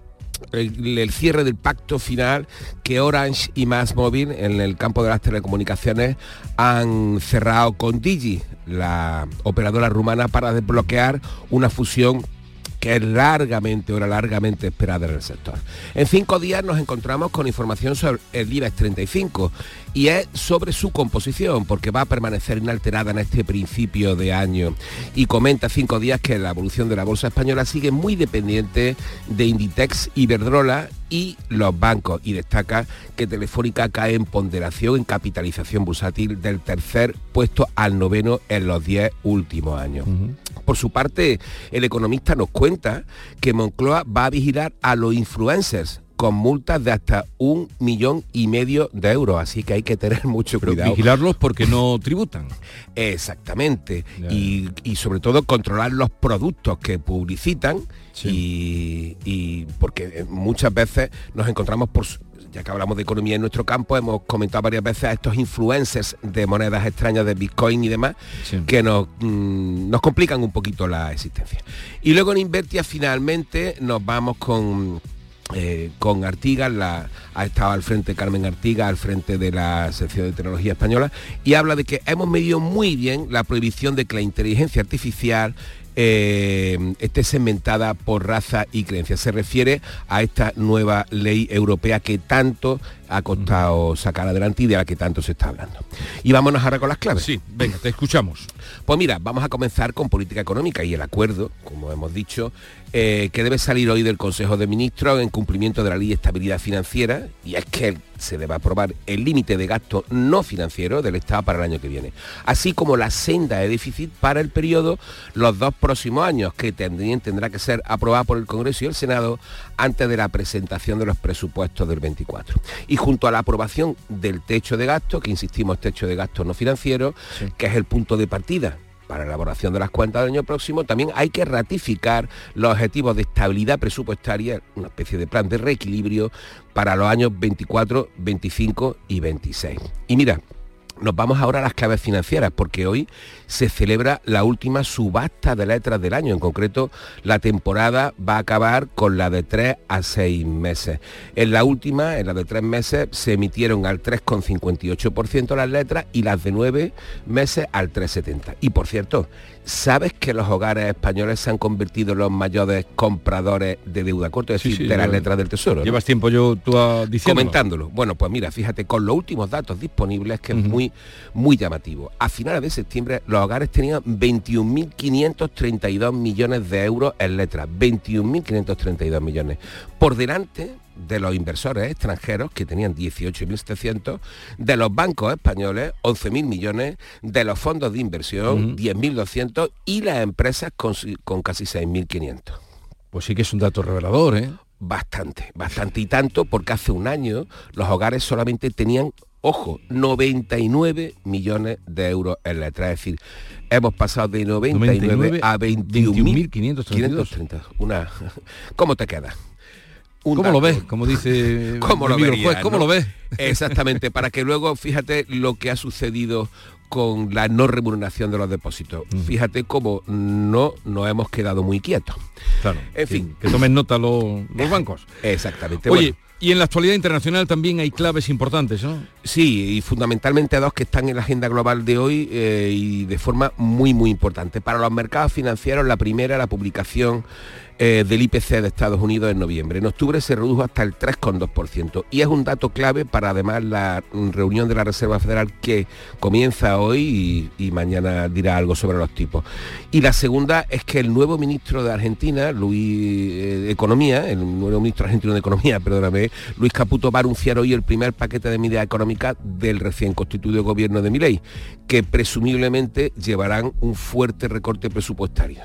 el, el, cierre del pacto final que Orange y Más Móvil en el campo de las telecomunicaciones han cerrado con Digi, la operadora rumana, para desbloquear una fusión que es largamente, hora largamente esperada en el sector. En cinco días nos encontramos con información sobre el IBEX 35 y es sobre su composición, porque va a permanecer inalterada en este principio de año. Y comenta cinco días que la evolución de la bolsa española sigue muy dependiente de Inditex, Iberdrola y los bancos y destaca que Telefónica cae en ponderación en capitalización bursátil del tercer puesto al noveno en los diez últimos años. Por su parte, el economista nos cuenta que Moncloa va a vigilar a los influencers con multas de hasta un millón y medio de euros, así que hay que tener mucho cuidado. Vigilarlos porque no tributan. Exactamente. Y, y, sobre todo controlar los productos que publicitan y, y, porque muchas veces nos encontramos por ya que hablamos de economía en nuestro campo, hemos comentado varias veces a estos influencers de monedas extrañas de Bitcoin y demás, sí. que nos, mmm, nos complican un poquito la existencia. Y luego en Invertia finalmente nos vamos con eh, con Artigas, ha estado al frente Carmen Artigas, al frente de la sección de tecnología española, y habla de que hemos medido muy bien la prohibición de que la inteligencia artificial eh, esté segmentada por raza y creencia. Se refiere a esta nueva ley europea que tanto ha costado sacar adelante y de la que tanto se está hablando. Y vámonos ahora con las claves. Sí, venga, te escuchamos. Pues mira, vamos a comenzar con política económica y el acuerdo, como hemos dicho, eh, que debe salir hoy del Consejo de Ministros en cumplimiento de la Ley de Estabilidad Financiera, y es que se debe aprobar el límite de gasto no financiero del Estado para el año que viene, así como la senda de déficit para el periodo los dos próximos años, que tendrían, tendrá que ser aprobada por el Congreso y el Senado antes de la presentación de los presupuestos del 24. Y junto a la aprobación del techo de gasto, que insistimos, techo de gasto no financiero, sí. que es el punto de partida para la elaboración de las cuentas del año próximo, también hay que ratificar los objetivos de estabilidad presupuestaria, una especie de plan de reequilibrio para los años 24, 25 y 26. Y mira, nos vamos ahora a las claves financieras, porque hoy se celebra la última subasta de letras del año. En concreto, la temporada va a acabar con la de 3 a 6 meses. En la última, en la de 3 meses, se emitieron al 3,58% las letras y las de 9 meses al 3,70%. Y por cierto, ¿sabes que los hogares españoles se han convertido en los mayores compradores de deuda corta, es decir, sí, de las letras del Tesoro? Llevas ¿no? tiempo yo tú diciendo. Comentándolo. Bueno, pues mira, fíjate, con los últimos datos disponibles, que uh -huh. es muy, muy llamativo. A finales de septiembre, los hogares tenían 21.532 millones de euros en letras. 21.532 millones. Por delante de los inversores extranjeros, que tenían 18.700, de los bancos españoles, 11.000 millones, de los fondos de inversión, uh -huh. 10.200 y las empresas con, con casi 6.500. Pues sí que es un dato revelador, ¿eh? Bastante, bastante y tanto porque hace un año los hogares solamente tenían ojo, 99 millones de euros en letra. Es decir, hemos pasado de 99, 99 a 21.530. Una... [LAUGHS] ¿Cómo te queda? Un ¿Cómo dato. lo ves? Como dice [LAUGHS] ¿Cómo lo, vería, juez, ¿Cómo ¿no? lo ves? Exactamente, para que luego, fíjate lo que ha sucedido con la no remuneración de los depósitos. Fíjate cómo no nos hemos quedado muy quietos. Claro. En fin. Que, tomen nota los, los [LAUGHS] bancos. Exactamente. Oye, bueno. Y en la actualidad internacional también hay claves importantes, ¿no? Sí, y fundamentalmente dos que están en la agenda global de hoy eh, y de forma muy, muy importante. Para los mercados financieros, la primera, la publicación eh, del IPC de Estados Unidos en noviembre. En octubre se redujo hasta el 3,2% y es un dato clave para además la reunión de la Reserva Federal que comienza hoy y, mañana dirá algo sobre los tipos. Y la segunda es que el nuevo ministro de Argentina, Luis eh, Economía, el nuevo ministro argentino de Economía, [LAUGHS] perdóname, Luis Caputo va a anunciar hoy el primer paquete de medidas del recién constituido gobierno de Milei, que presumiblemente llevarán un fuerte recorte presupuestario.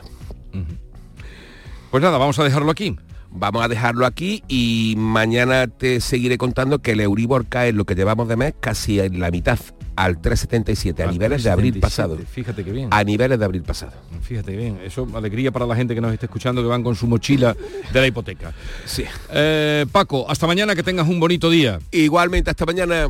Pues nada, vamos a dejarlo aquí. Vamos a dejarlo aquí y mañana te seguiré contando que el Euribor cae en lo que llevamos de mes casi en la mitad, al 3,77 a niveles 377, de abril pasado. Fíjate que bien. A niveles de abril pasado. Fíjate que bien. Eso alegría para la gente que nos esté escuchando que van con su mochila de la hipoteca. Sí. Eh, Paco, hasta mañana que tengas un bonito día. Igualmente, hasta mañana.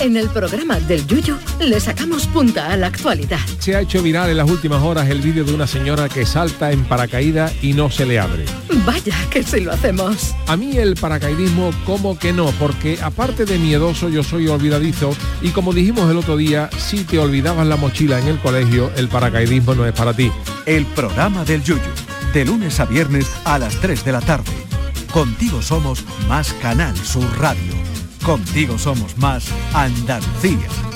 En el programa del Yuyu le sacamos punta a la actualidad. Se ha hecho viral en las últimas horas el vídeo de una señora que salta en paracaídas y no se le abre. Vaya que si lo hacemos. A mí el paracaidismo como que no, porque aparte de miedoso yo soy olvidadizo y como dijimos el otro día, si te olvidabas la mochila en el colegio, el paracaidismo no es para ti. El programa del Yuyu, de lunes a viernes a las 3 de la tarde. Contigo somos más Canal Sur Radio. Contigo somos más Andalucía.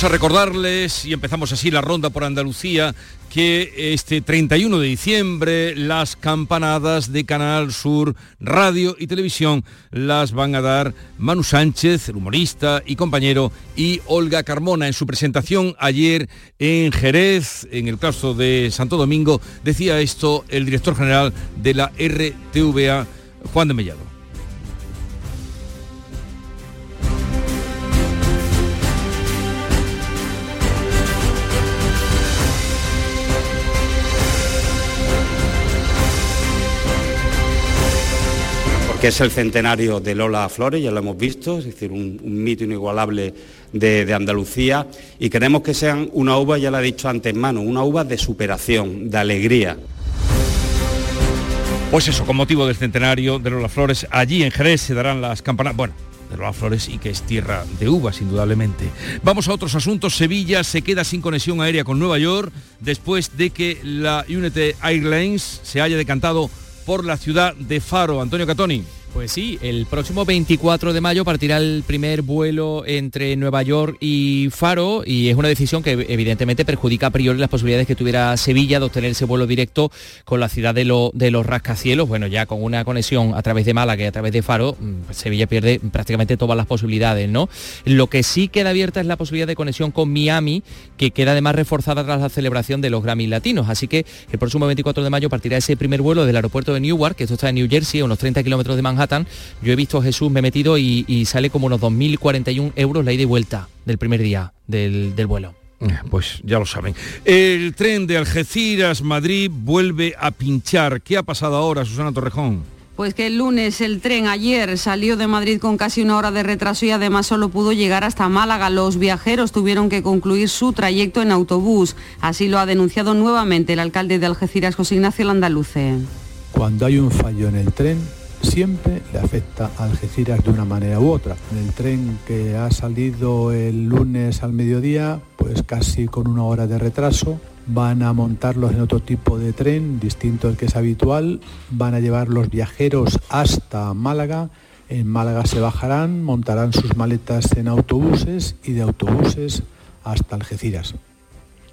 Vamos a recordarles, y empezamos así la ronda por Andalucía, que este 31 de diciembre las campanadas de Canal Sur Radio y Televisión las van a dar Manu Sánchez, el humorista y compañero, y Olga Carmona. En su presentación ayer en Jerez, en el claustro de Santo Domingo, decía esto el director general de la RTVA, Juan de Mellado. Que es el centenario de Lola Flores, ya lo hemos visto, es decir, un, mito inigualable de, de, Andalucía y queremos que sean una uva, ya lo he dicho antes, mano, una uva de superación, de alegría. Pues eso, con motivo del centenario de Lola Flores, allí en Jerez se darán las campanas, bueno, de Lola Flores y que es tierra de uvas, indudablemente. Vamos a otros asuntos. Sevilla se queda sin conexión aérea con Nueva York después de que la United Airlines se haya decantado por la ciudad de Faro. Antonio Catoni. Pues sí, el próximo 24 de mayo partirá el primer vuelo entre Nueva York y Faro y es una decisión que evidentemente perjudica a priori las posibilidades que tuviera Sevilla de obtener ese vuelo directo con la ciudad de, lo, de los rascacielos. Bueno, ya con una conexión a través de Málaga y a través de Faro, pues Sevilla pierde prácticamente todas las posibilidades, ¿no? Lo que sí queda abierta es la posibilidad de conexión con Miami, que queda además reforzada tras la celebración de los Grammy Latinos. Así que el próximo 24 de mayo partirá ese primer vuelo del aeropuerto de Newark, que esto está en New Jersey, a unos 30 kilómetros de Manhattan yo he visto a Jesús, me he metido y, y sale como unos 2.041 euros la ida y vuelta del primer día del, del vuelo. Pues ya lo saben. El tren de Algeciras, Madrid, vuelve a pinchar. ¿Qué ha pasado ahora, Susana Torrejón? Pues que el lunes el tren ayer salió de Madrid con casi una hora de retraso y además solo pudo llegar hasta Málaga. Los viajeros tuvieron que concluir su trayecto en autobús. Así lo ha denunciado nuevamente el alcalde de Algeciras, José Ignacio Landaluce. Cuando hay un fallo en el tren, siempre le afecta a Algeciras de una manera u otra. El tren que ha salido el lunes al mediodía, pues casi con una hora de retraso, van a montarlos en otro tipo de tren, distinto al que es habitual, van a llevar los viajeros hasta Málaga, en Málaga se bajarán, montarán sus maletas en autobuses y de autobuses hasta Algeciras.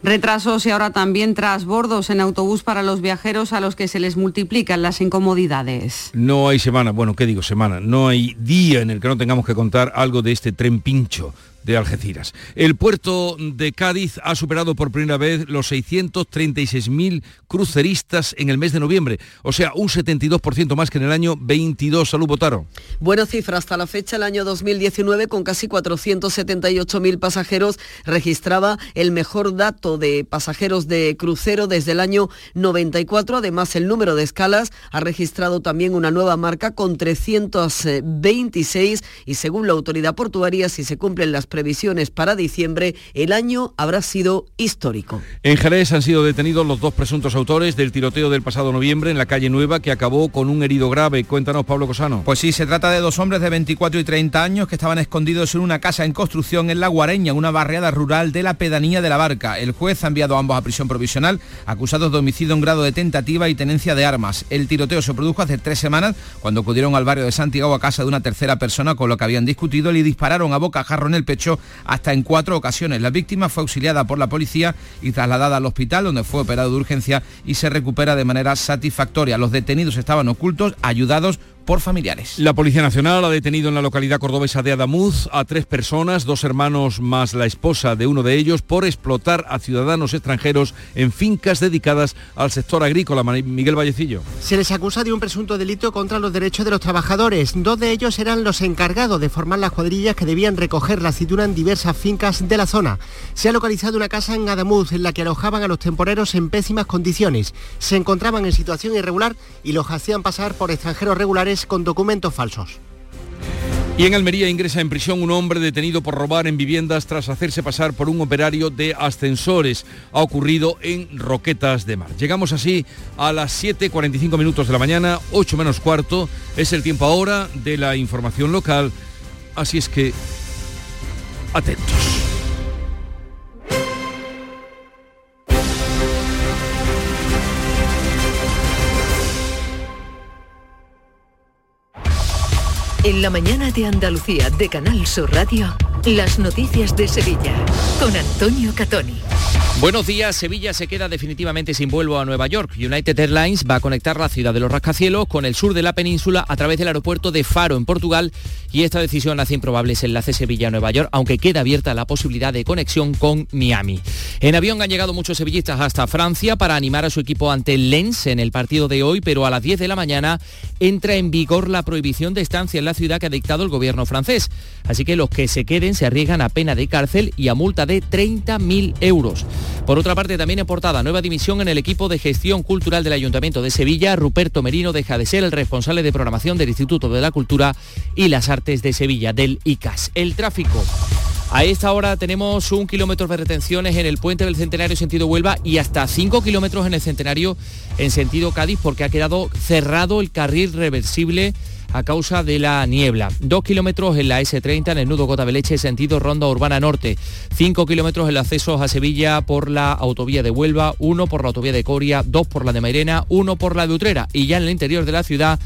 Retrasos y ahora también trasbordos en autobús para los viajeros a los que se les multiplican las incomodidades. No hay semana, bueno, ¿qué digo semana? No hay día en el que no tengamos que contar algo de este tren pincho de Algeciras. El puerto de Cádiz ha superado por primera vez los 636.000 cruceristas en el mes de noviembre, o sea, un 72% más que en el año 22. Salud, Botaro. Buena cifra hasta la fecha, el año 2019, con casi 478.000 pasajeros, registraba el mejor dato de pasajeros de crucero desde el año 94. Además, el número de escalas ha registrado también una nueva marca con 326 y según la autoridad portuaria, si se cumplen las previsiones para diciembre, el año habrá sido histórico. En Jerez han sido detenidos los dos presuntos autores del tiroteo del pasado noviembre en la calle Nueva que acabó con un herido grave. Cuéntanos, Pablo Cosano. Pues sí, se trata de dos hombres de 24 y 30 años que estaban escondidos en una casa en construcción en La Guareña, una barriada rural de la pedanía de la Barca. El juez ha enviado a ambos a prisión provisional, acusados de homicidio en grado de tentativa y tenencia de armas. El tiroteo se produjo hace tres semanas cuando acudieron al barrio de Santiago a casa de una tercera persona con lo que habían discutido y le dispararon a bocajarro en el pecho hasta en cuatro ocasiones. La víctima fue auxiliada por la policía y trasladada al hospital donde fue operado de urgencia y se recupera de manera satisfactoria. Los detenidos estaban ocultos, ayudados por familiares. La Policía Nacional ha detenido en la localidad cordobesa de Adamuz a tres personas, dos hermanos más la esposa de uno de ellos, por explotar a ciudadanos extranjeros en fincas dedicadas al sector agrícola. Miguel Vallecillo. Se les acusa de un presunto delito contra los derechos de los trabajadores. Dos de ellos eran los encargados de formar las cuadrillas que debían recoger la aceituna en diversas fincas de la zona. Se ha localizado una casa en Adamuz en la que alojaban a los temporeros en pésimas condiciones. Se encontraban en situación irregular y los hacían pasar por extranjeros regulares con documentos falsos. Y en Almería ingresa en prisión un hombre detenido por robar en viviendas tras hacerse pasar por un operario de ascensores. Ha ocurrido en Roquetas de Mar. Llegamos así a las 7.45 minutos de la mañana, 8 menos cuarto. Es el tiempo ahora de la información local. Así es que, atentos. En la mañana de Andalucía de Canal Sur Radio, las noticias de Sevilla con Antonio Catoni. Buenos días, Sevilla se queda definitivamente sin vuelo a Nueva York. United Airlines va a conectar la ciudad de los rascacielos con el sur de la península a través del aeropuerto de Faro en Portugal y esta decisión hace improbables enlace Sevilla-Nueva York, aunque queda abierta la posibilidad de conexión con Miami. En avión han llegado muchos sevillistas hasta Francia para animar a su equipo ante el Lens en el partido de hoy, pero a las 10 de la mañana entra en vigor la prohibición de estancia en la ciudad que ha dictado el gobierno francés. Así que los que se queden se arriesgan a pena de cárcel y a multa de 30.000 euros. Por otra parte, también en portada, nueva dimisión en el equipo de gestión cultural del Ayuntamiento de Sevilla. Ruperto Merino deja de ser el responsable de programación del Instituto de la Cultura y las Artes de Sevilla, del ICAS. El tráfico. A esta hora tenemos un kilómetro de retenciones en el puente del Centenario sentido Huelva y hasta cinco kilómetros en el Centenario en sentido Cádiz porque ha quedado cerrado el carril reversible a causa de la niebla. Dos kilómetros en la S30 en el nudo Gota Leche, sentido Ronda Urbana Norte. Cinco kilómetros en el acceso a Sevilla por la autovía de Huelva, uno por la autovía de Coria, dos por la de Mairena, uno por la de Utrera. Y ya en el interior de la ciudad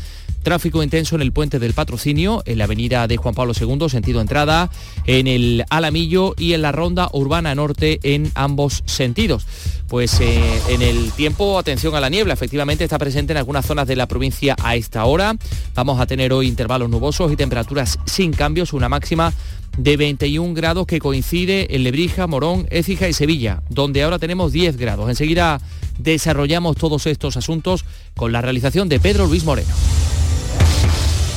Tráfico intenso en el puente del Patrocinio, en la avenida de Juan Pablo II, sentido entrada, en el Alamillo y en la ronda urbana norte en ambos sentidos. Pues eh, en el tiempo, atención a la niebla, efectivamente está presente en algunas zonas de la provincia a esta hora. Vamos a tener hoy intervalos nubosos y temperaturas sin cambios, una máxima de 21 grados que coincide en Lebrija, Morón, Écija y Sevilla, donde ahora tenemos 10 grados. Enseguida desarrollamos todos estos asuntos con la realización de Pedro Luis Moreno.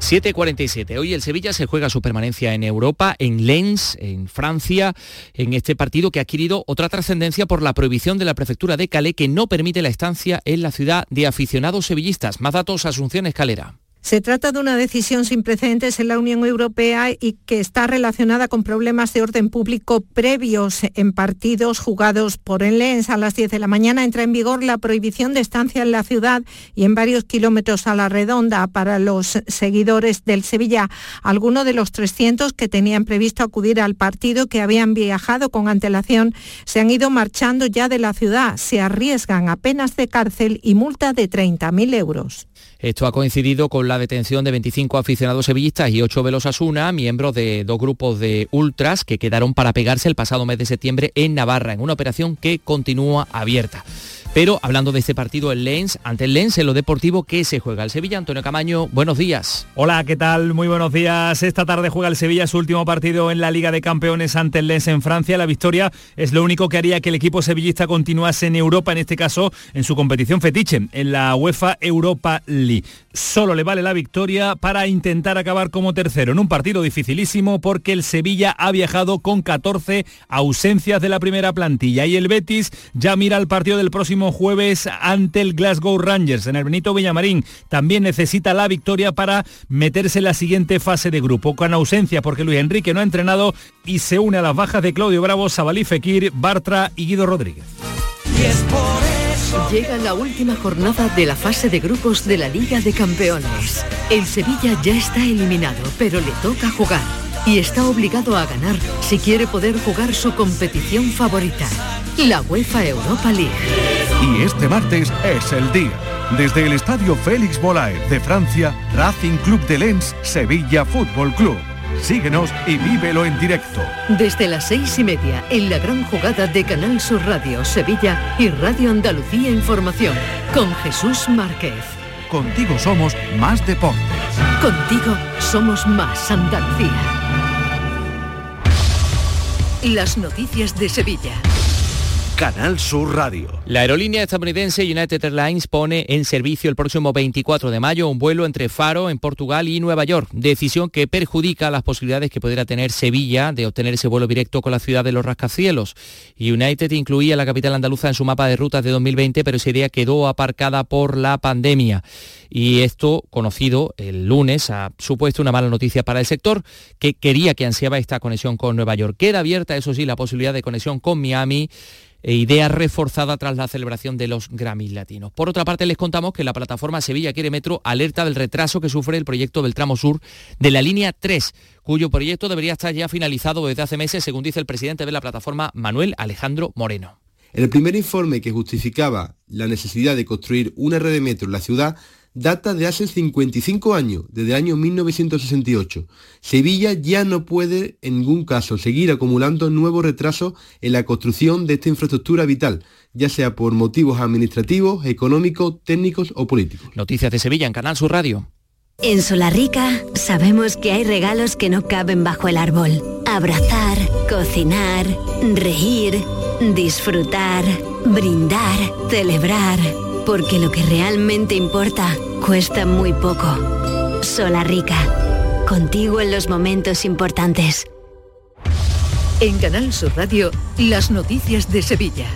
7.47. Hoy el Sevilla se juega su permanencia en Europa, en Lens, en Francia, en este partido que ha adquirido otra trascendencia por la prohibición de la prefectura de Calais que no permite la estancia en la ciudad de aficionados sevillistas. Más datos, Asunción Escalera. Se trata de una decisión sin precedentes en la Unión Europea y que está relacionada con problemas de orden público previos en partidos jugados por el Lens. A las 10 de la mañana entra en vigor la prohibición de estancia en la ciudad y en varios kilómetros a la redonda para los seguidores del Sevilla. Algunos de los 300 que tenían previsto acudir al partido, que habían viajado con antelación, se han ido marchando ya de la ciudad. Se arriesgan a penas de cárcel y multa de 30.000 euros. Esto ha coincidido con la detención de 25 aficionados sevillistas y 8 velos Asuna, miembros de dos grupos de ultras que quedaron para pegarse el pasado mes de septiembre en Navarra, en una operación que continúa abierta. Pero hablando de este partido, el Lens, ante el Lens en lo deportivo, ¿qué se juega? El Sevilla, Antonio Camaño, buenos días. Hola, ¿qué tal? Muy buenos días. Esta tarde juega el Sevilla su último partido en la Liga de Campeones ante el Lens en Francia. La victoria es lo único que haría que el equipo sevillista continuase en Europa, en este caso en su competición fetiche, en la UEFA Europa League. Solo le vale la victoria para intentar acabar como tercero en un partido dificilísimo porque el Sevilla ha viajado con 14 ausencias de la primera plantilla y el Betis ya mira el partido del próximo jueves ante el Glasgow Rangers en el Benito Villamarín. También necesita la victoria para meterse en la siguiente fase de grupo con ausencia porque Luis Enrique no ha entrenado y se une a las bajas de Claudio Bravo, Sabalí Fekir, Bartra y Guido Rodríguez. Llega la última jornada de la fase de grupos de la Liga de Campeones. El Sevilla ya está eliminado, pero le toca jugar y está obligado a ganar si quiere poder jugar su competición favorita, la UEFA Europa League. Y este martes es el día. Desde el Estadio Félix Bolaer de Francia, Racing Club de Lens, Sevilla Fútbol Club. Síguenos y vívelo en directo. Desde las seis y media, en la gran jugada de Canal Sur Radio Sevilla y Radio Andalucía Información, con Jesús Márquez. Contigo somos más deportes. Contigo somos más Andalucía. Las noticias de Sevilla. Canal Sur Radio. La aerolínea estadounidense United Airlines pone en servicio el próximo 24 de mayo un vuelo entre Faro, en Portugal, y Nueva York, decisión que perjudica las posibilidades que pudiera tener Sevilla de obtener ese vuelo directo con la ciudad de los rascacielos. United incluía la capital andaluza en su mapa de rutas de 2020, pero esa idea quedó aparcada por la pandemia. Y esto, conocido el lunes, ha supuesto una mala noticia para el sector que quería que ansiaba esta conexión con Nueva York. Queda abierta, eso sí, la posibilidad de conexión con Miami e idea reforzada tras la celebración de los Grammys Latinos. Por otra parte, les contamos que la plataforma Sevilla Quiere Metro alerta del retraso que sufre el proyecto del tramo sur de la línea 3, cuyo proyecto debería estar ya finalizado desde hace meses, según dice el presidente de la plataforma, Manuel Alejandro Moreno. El primer informe que justificaba la necesidad de construir una red de metro en la ciudad data de hace 55 años, desde el año 1968. Sevilla ya no puede en ningún caso seguir acumulando nuevos retrasos en la construcción de esta infraestructura vital, ya sea por motivos administrativos, económicos, técnicos o políticos. Noticias de Sevilla en Canal Sur Radio. En Solarrica sabemos que hay regalos que no caben bajo el árbol. Abrazar, cocinar, reír, disfrutar, brindar, celebrar. Porque lo que realmente importa cuesta muy poco. Solarrica. Contigo en los momentos importantes. En Canal Sur Radio, las noticias de Sevilla.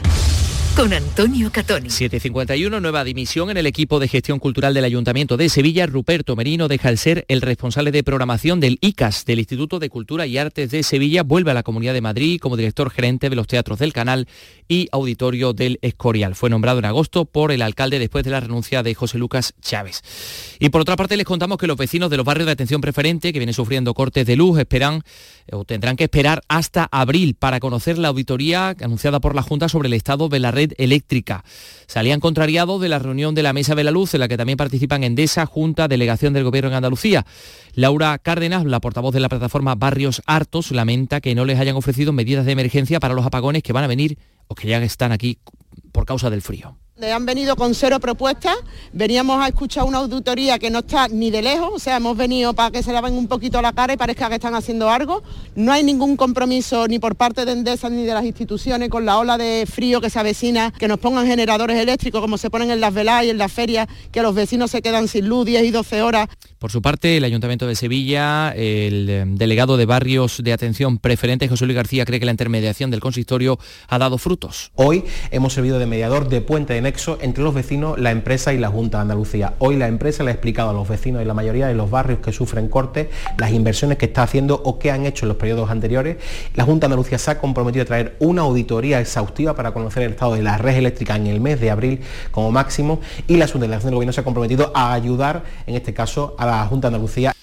Con Antonio Catoni. 751, nueva dimisión en el equipo de gestión cultural del Ayuntamiento de Sevilla. Ruperto Merino deja el ser el responsable de programación del ICAS, del Instituto de Cultura y Artes de Sevilla. Vuelve a la Comunidad de Madrid como director gerente de los teatros del Canal y auditorio del Escorial. Fue nombrado en agosto por el alcalde después de la renuncia de José Lucas Chávez. Y por otra parte les contamos que los vecinos de los barrios de atención preferente que vienen sufriendo cortes de luz esperan o tendrán que esperar hasta abril para conocer la auditoría anunciada por la Junta sobre el estado de la red eléctrica. Salían contrariados de la reunión de la Mesa de la Luz, en la que también participan Endesa, Junta, Delegación del Gobierno en Andalucía. Laura Cárdenas, la portavoz de la plataforma Barrios Hartos, lamenta que no les hayan ofrecido medidas de emergencia para los apagones que van a venir o que ya están aquí por causa del frío. Han venido con cero propuestas, veníamos a escuchar una auditoría que no está ni de lejos, o sea, hemos venido para que se laven un poquito la cara y parezca que están haciendo algo. No hay ningún compromiso ni por parte de Endesa ni de las instituciones con la ola de frío que se avecina, que nos pongan generadores eléctricos como se ponen en las velas y en las ferias, que los vecinos se quedan sin luz 10 y 12 horas. Por su parte, el Ayuntamiento de Sevilla, el eh, delegado de barrios de atención preferente, José Luis García, cree que la intermediación del consistorio ha dado frutos. Hoy hemos servido de mediador de puente de nexo entre los vecinos, la empresa y la Junta de Andalucía. Hoy la empresa le ha explicado a los vecinos y la mayoría de los barrios que sufren cortes las inversiones que está haciendo o que han hecho en los periodos anteriores. La Junta de Andalucía se ha comprometido a traer una auditoría exhaustiva para conocer el estado de la red eléctrica en el mes de abril como máximo y la subdelegación del Gobierno se ha comprometido a ayudar, en este caso, a la Junta de Andalucía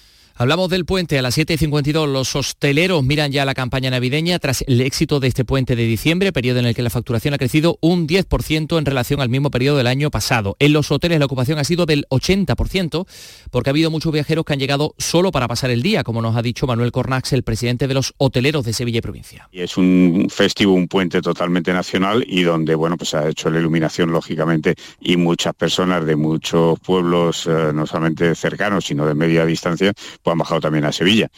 Hablamos del puente a las 7.52. Los hosteleros miran ya la campaña navideña tras el éxito de este puente de diciembre, periodo en el que la facturación ha crecido un 10% en relación al mismo periodo del año pasado. En los hoteles la ocupación ha sido del 80% porque ha habido muchos viajeros que han llegado solo para pasar el día, como nos ha dicho Manuel Cornax, el presidente de los hoteleros de Sevilla y provincia. Es un festivo, un puente totalmente nacional y donde, bueno, pues ha hecho la iluminación, lógicamente, y muchas personas de muchos pueblos, eh, no solamente cercanos, sino de media distancia, pues han bajado también a Sevilla.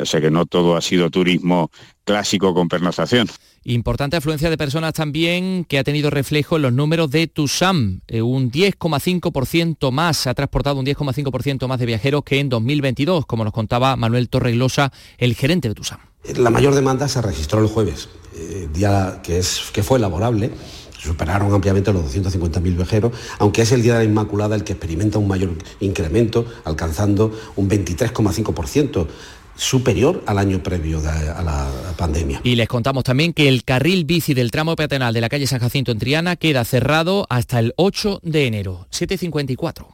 O sea que no todo ha sido turismo clásico con pernoctación. Importante afluencia de personas también que ha tenido reflejo en los números de TUSAM. Eh, un 10,5% más, se ha transportado un 10,5% más de viajeros que en 2022, como nos contaba Manuel Torreglosa, el gerente de TUSAM. La mayor demanda se registró el jueves, eh, día que, es, que fue laborable superaron ampliamente los 250.000 viajeros, aunque es el Día de la Inmaculada el que experimenta un mayor incremento, alcanzando un 23,5% superior al año previo a la pandemia. Y les contamos también que el carril bici del tramo peatonal de la calle San Jacinto en Triana queda cerrado hasta el 8 de enero, 7.54.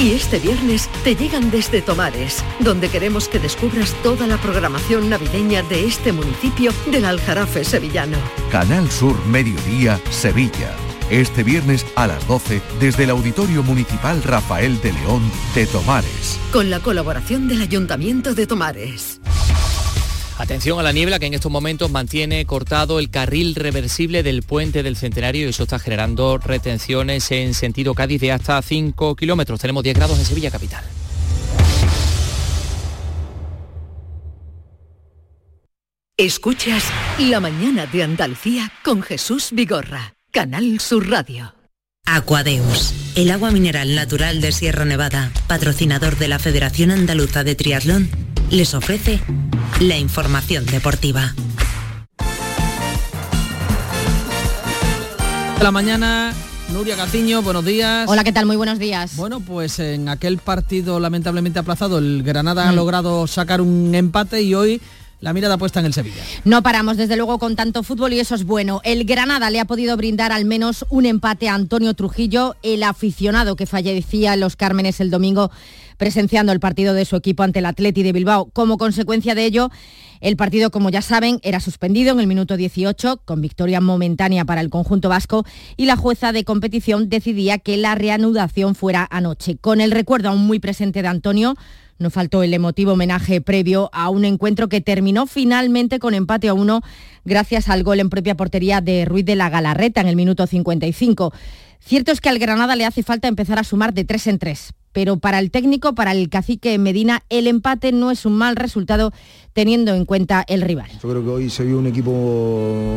Y este viernes te llegan desde Tomares, donde queremos que descubras toda la programación navideña de este municipio del Aljarafe sevillano. Canal Sur Mediodía Sevilla. Este viernes a las 12 desde el Auditorio Municipal Rafael de León de Tomares. Con la colaboración del Ayuntamiento de Tomares. Atención a la niebla que en estos momentos mantiene cortado el carril reversible del puente del Centenario y eso está generando retenciones en sentido Cádiz de hasta 5 kilómetros. Tenemos 10 grados en Sevilla capital. Escuchas La mañana de Andalucía con Jesús Vigorra, Canal Sur Radio. Aquadeus, el agua mineral natural de Sierra Nevada, patrocinador de la Federación Andaluza de Triatlón, les ofrece la información deportiva. La mañana, Nuria Gatiño, buenos días. Hola, ¿qué tal? Muy buenos días. Bueno, pues en aquel partido lamentablemente aplazado, el Granada ha logrado sacar un empate y hoy la mirada puesta en el Sevilla. No paramos, desde luego, con tanto fútbol y eso es bueno. El Granada le ha podido brindar al menos un empate a Antonio Trujillo, el aficionado que fallecía en Los Cármenes el domingo presenciando el partido de su equipo ante el Atleti de Bilbao. Como consecuencia de ello, el partido, como ya saben, era suspendido en el minuto 18, con victoria momentánea para el conjunto vasco, y la jueza de competición decidía que la reanudación fuera anoche. Con el recuerdo aún muy presente de Antonio, no faltó el emotivo homenaje previo a un encuentro que terminó finalmente con empate a uno gracias al gol en propia portería de Ruiz de la Galarreta en el minuto 55. Cierto es que al Granada le hace falta empezar a sumar de tres en tres, pero para el técnico, para el cacique Medina, el empate no es un mal resultado teniendo en cuenta el rival. Yo creo que hoy se vio un equipo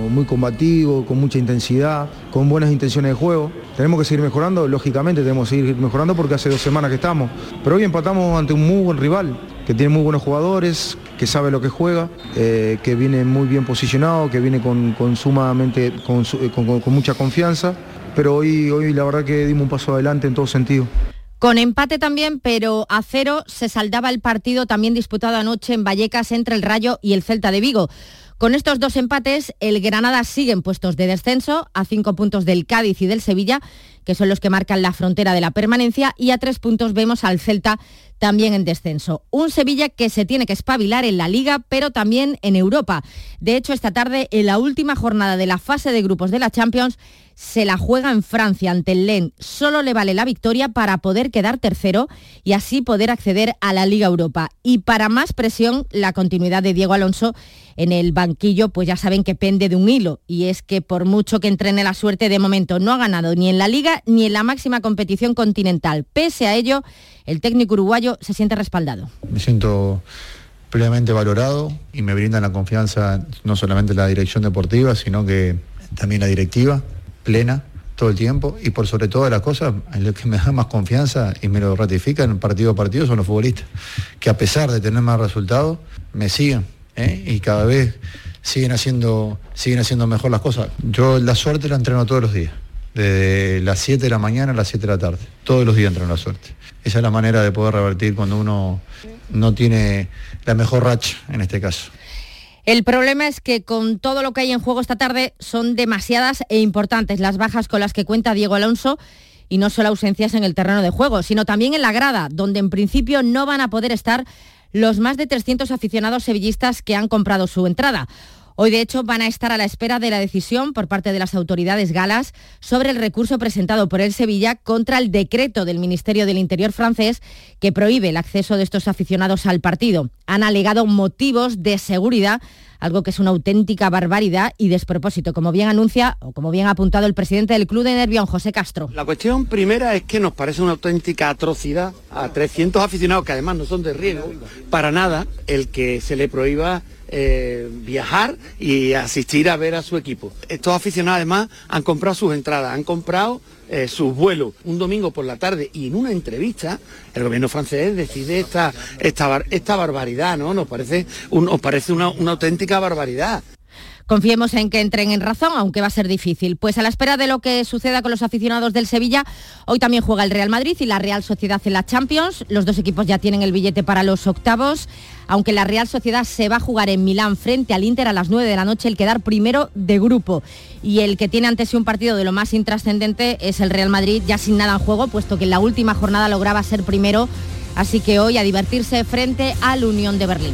muy combativo, con mucha intensidad, con buenas intenciones de juego. Tenemos que seguir mejorando, lógicamente tenemos que seguir mejorando porque hace dos semanas que estamos. Pero hoy empatamos ante un muy buen rival, que tiene muy buenos jugadores, que sabe lo que juega, eh, que viene muy bien posicionado, que viene con, sumamente, con, con mucha confianza. Pero hoy, hoy la verdad que dimos un paso adelante en todo sentido. Con empate también, pero a cero se saldaba el partido también disputado anoche en Vallecas entre el Rayo y el Celta de Vigo. Con estos dos empates, el Granada sigue en puestos de descenso, a cinco puntos del Cádiz y del Sevilla, que son los que marcan la frontera de la permanencia, y a tres puntos vemos al Celta también en descenso. Un Sevilla que se tiene que espabilar en la Liga, pero también en Europa. De hecho, esta tarde, en la última jornada de la fase de grupos de la Champions, se la juega en Francia ante el Lens. Solo le vale la victoria para poder quedar tercero y así poder acceder a la Liga Europa. Y para más presión, la continuidad de Diego Alonso en el banquillo, pues ya saben que pende de un hilo. Y es que por mucho que entrene la suerte, de momento no ha ganado ni en la Liga ni en la máxima competición continental. Pese a ello, el técnico uruguayo se siente respaldado. Me siento plenamente valorado y me brindan la confianza no solamente la dirección deportiva, sino que también la directiva plena todo el tiempo y por sobre todas las cosas, lo que me da más confianza y me lo ratifican partido a partido son los futbolistas, que a pesar de tener más resultados, me siguen ¿eh? y cada vez siguen haciendo, siguen haciendo mejor las cosas. Yo la suerte la entreno todos los días, desde las 7 de la mañana a las 7 de la tarde, todos los días entreno la suerte. Esa es la manera de poder revertir cuando uno no tiene la mejor racha en este caso. El problema es que con todo lo que hay en juego esta tarde son demasiadas e importantes las bajas con las que cuenta Diego Alonso y no solo ausencias en el terreno de juego, sino también en la grada, donde en principio no van a poder estar los más de 300 aficionados sevillistas que han comprado su entrada. Hoy, de hecho, van a estar a la espera de la decisión por parte de las autoridades galas sobre el recurso presentado por el Sevilla contra el decreto del Ministerio del Interior francés que prohíbe el acceso de estos aficionados al partido. Han alegado motivos de seguridad algo que es una auténtica barbaridad y despropósito, como bien anuncia o como bien ha apuntado el presidente del Club de Nervión, José Castro. La cuestión primera es que nos parece una auténtica atrocidad a 300 aficionados que además no son de riesgo, para nada el que se le prohíba eh, viajar y asistir a ver a su equipo. Estos aficionados además han comprado sus entradas, han comprado eh, sus vuelos un domingo por la tarde y en una entrevista el gobierno francés decide esta, esta, esta barbaridad, ¿no? Nos parece, nos parece una, una auténtica barbaridad. Confiemos en que entren en razón, aunque va a ser difícil. Pues a la espera de lo que suceda con los aficionados del Sevilla, hoy también juega el Real Madrid y la Real Sociedad en la Champions. Los dos equipos ya tienen el billete para los octavos, aunque la Real Sociedad se va a jugar en Milán frente al Inter a las 9 de la noche, el quedar primero de grupo. Y el que tiene ante sí un partido de lo más intrascendente es el Real Madrid, ya sin nada en juego, puesto que en la última jornada lograba ser primero. Así que hoy a divertirse frente al Unión de Berlín.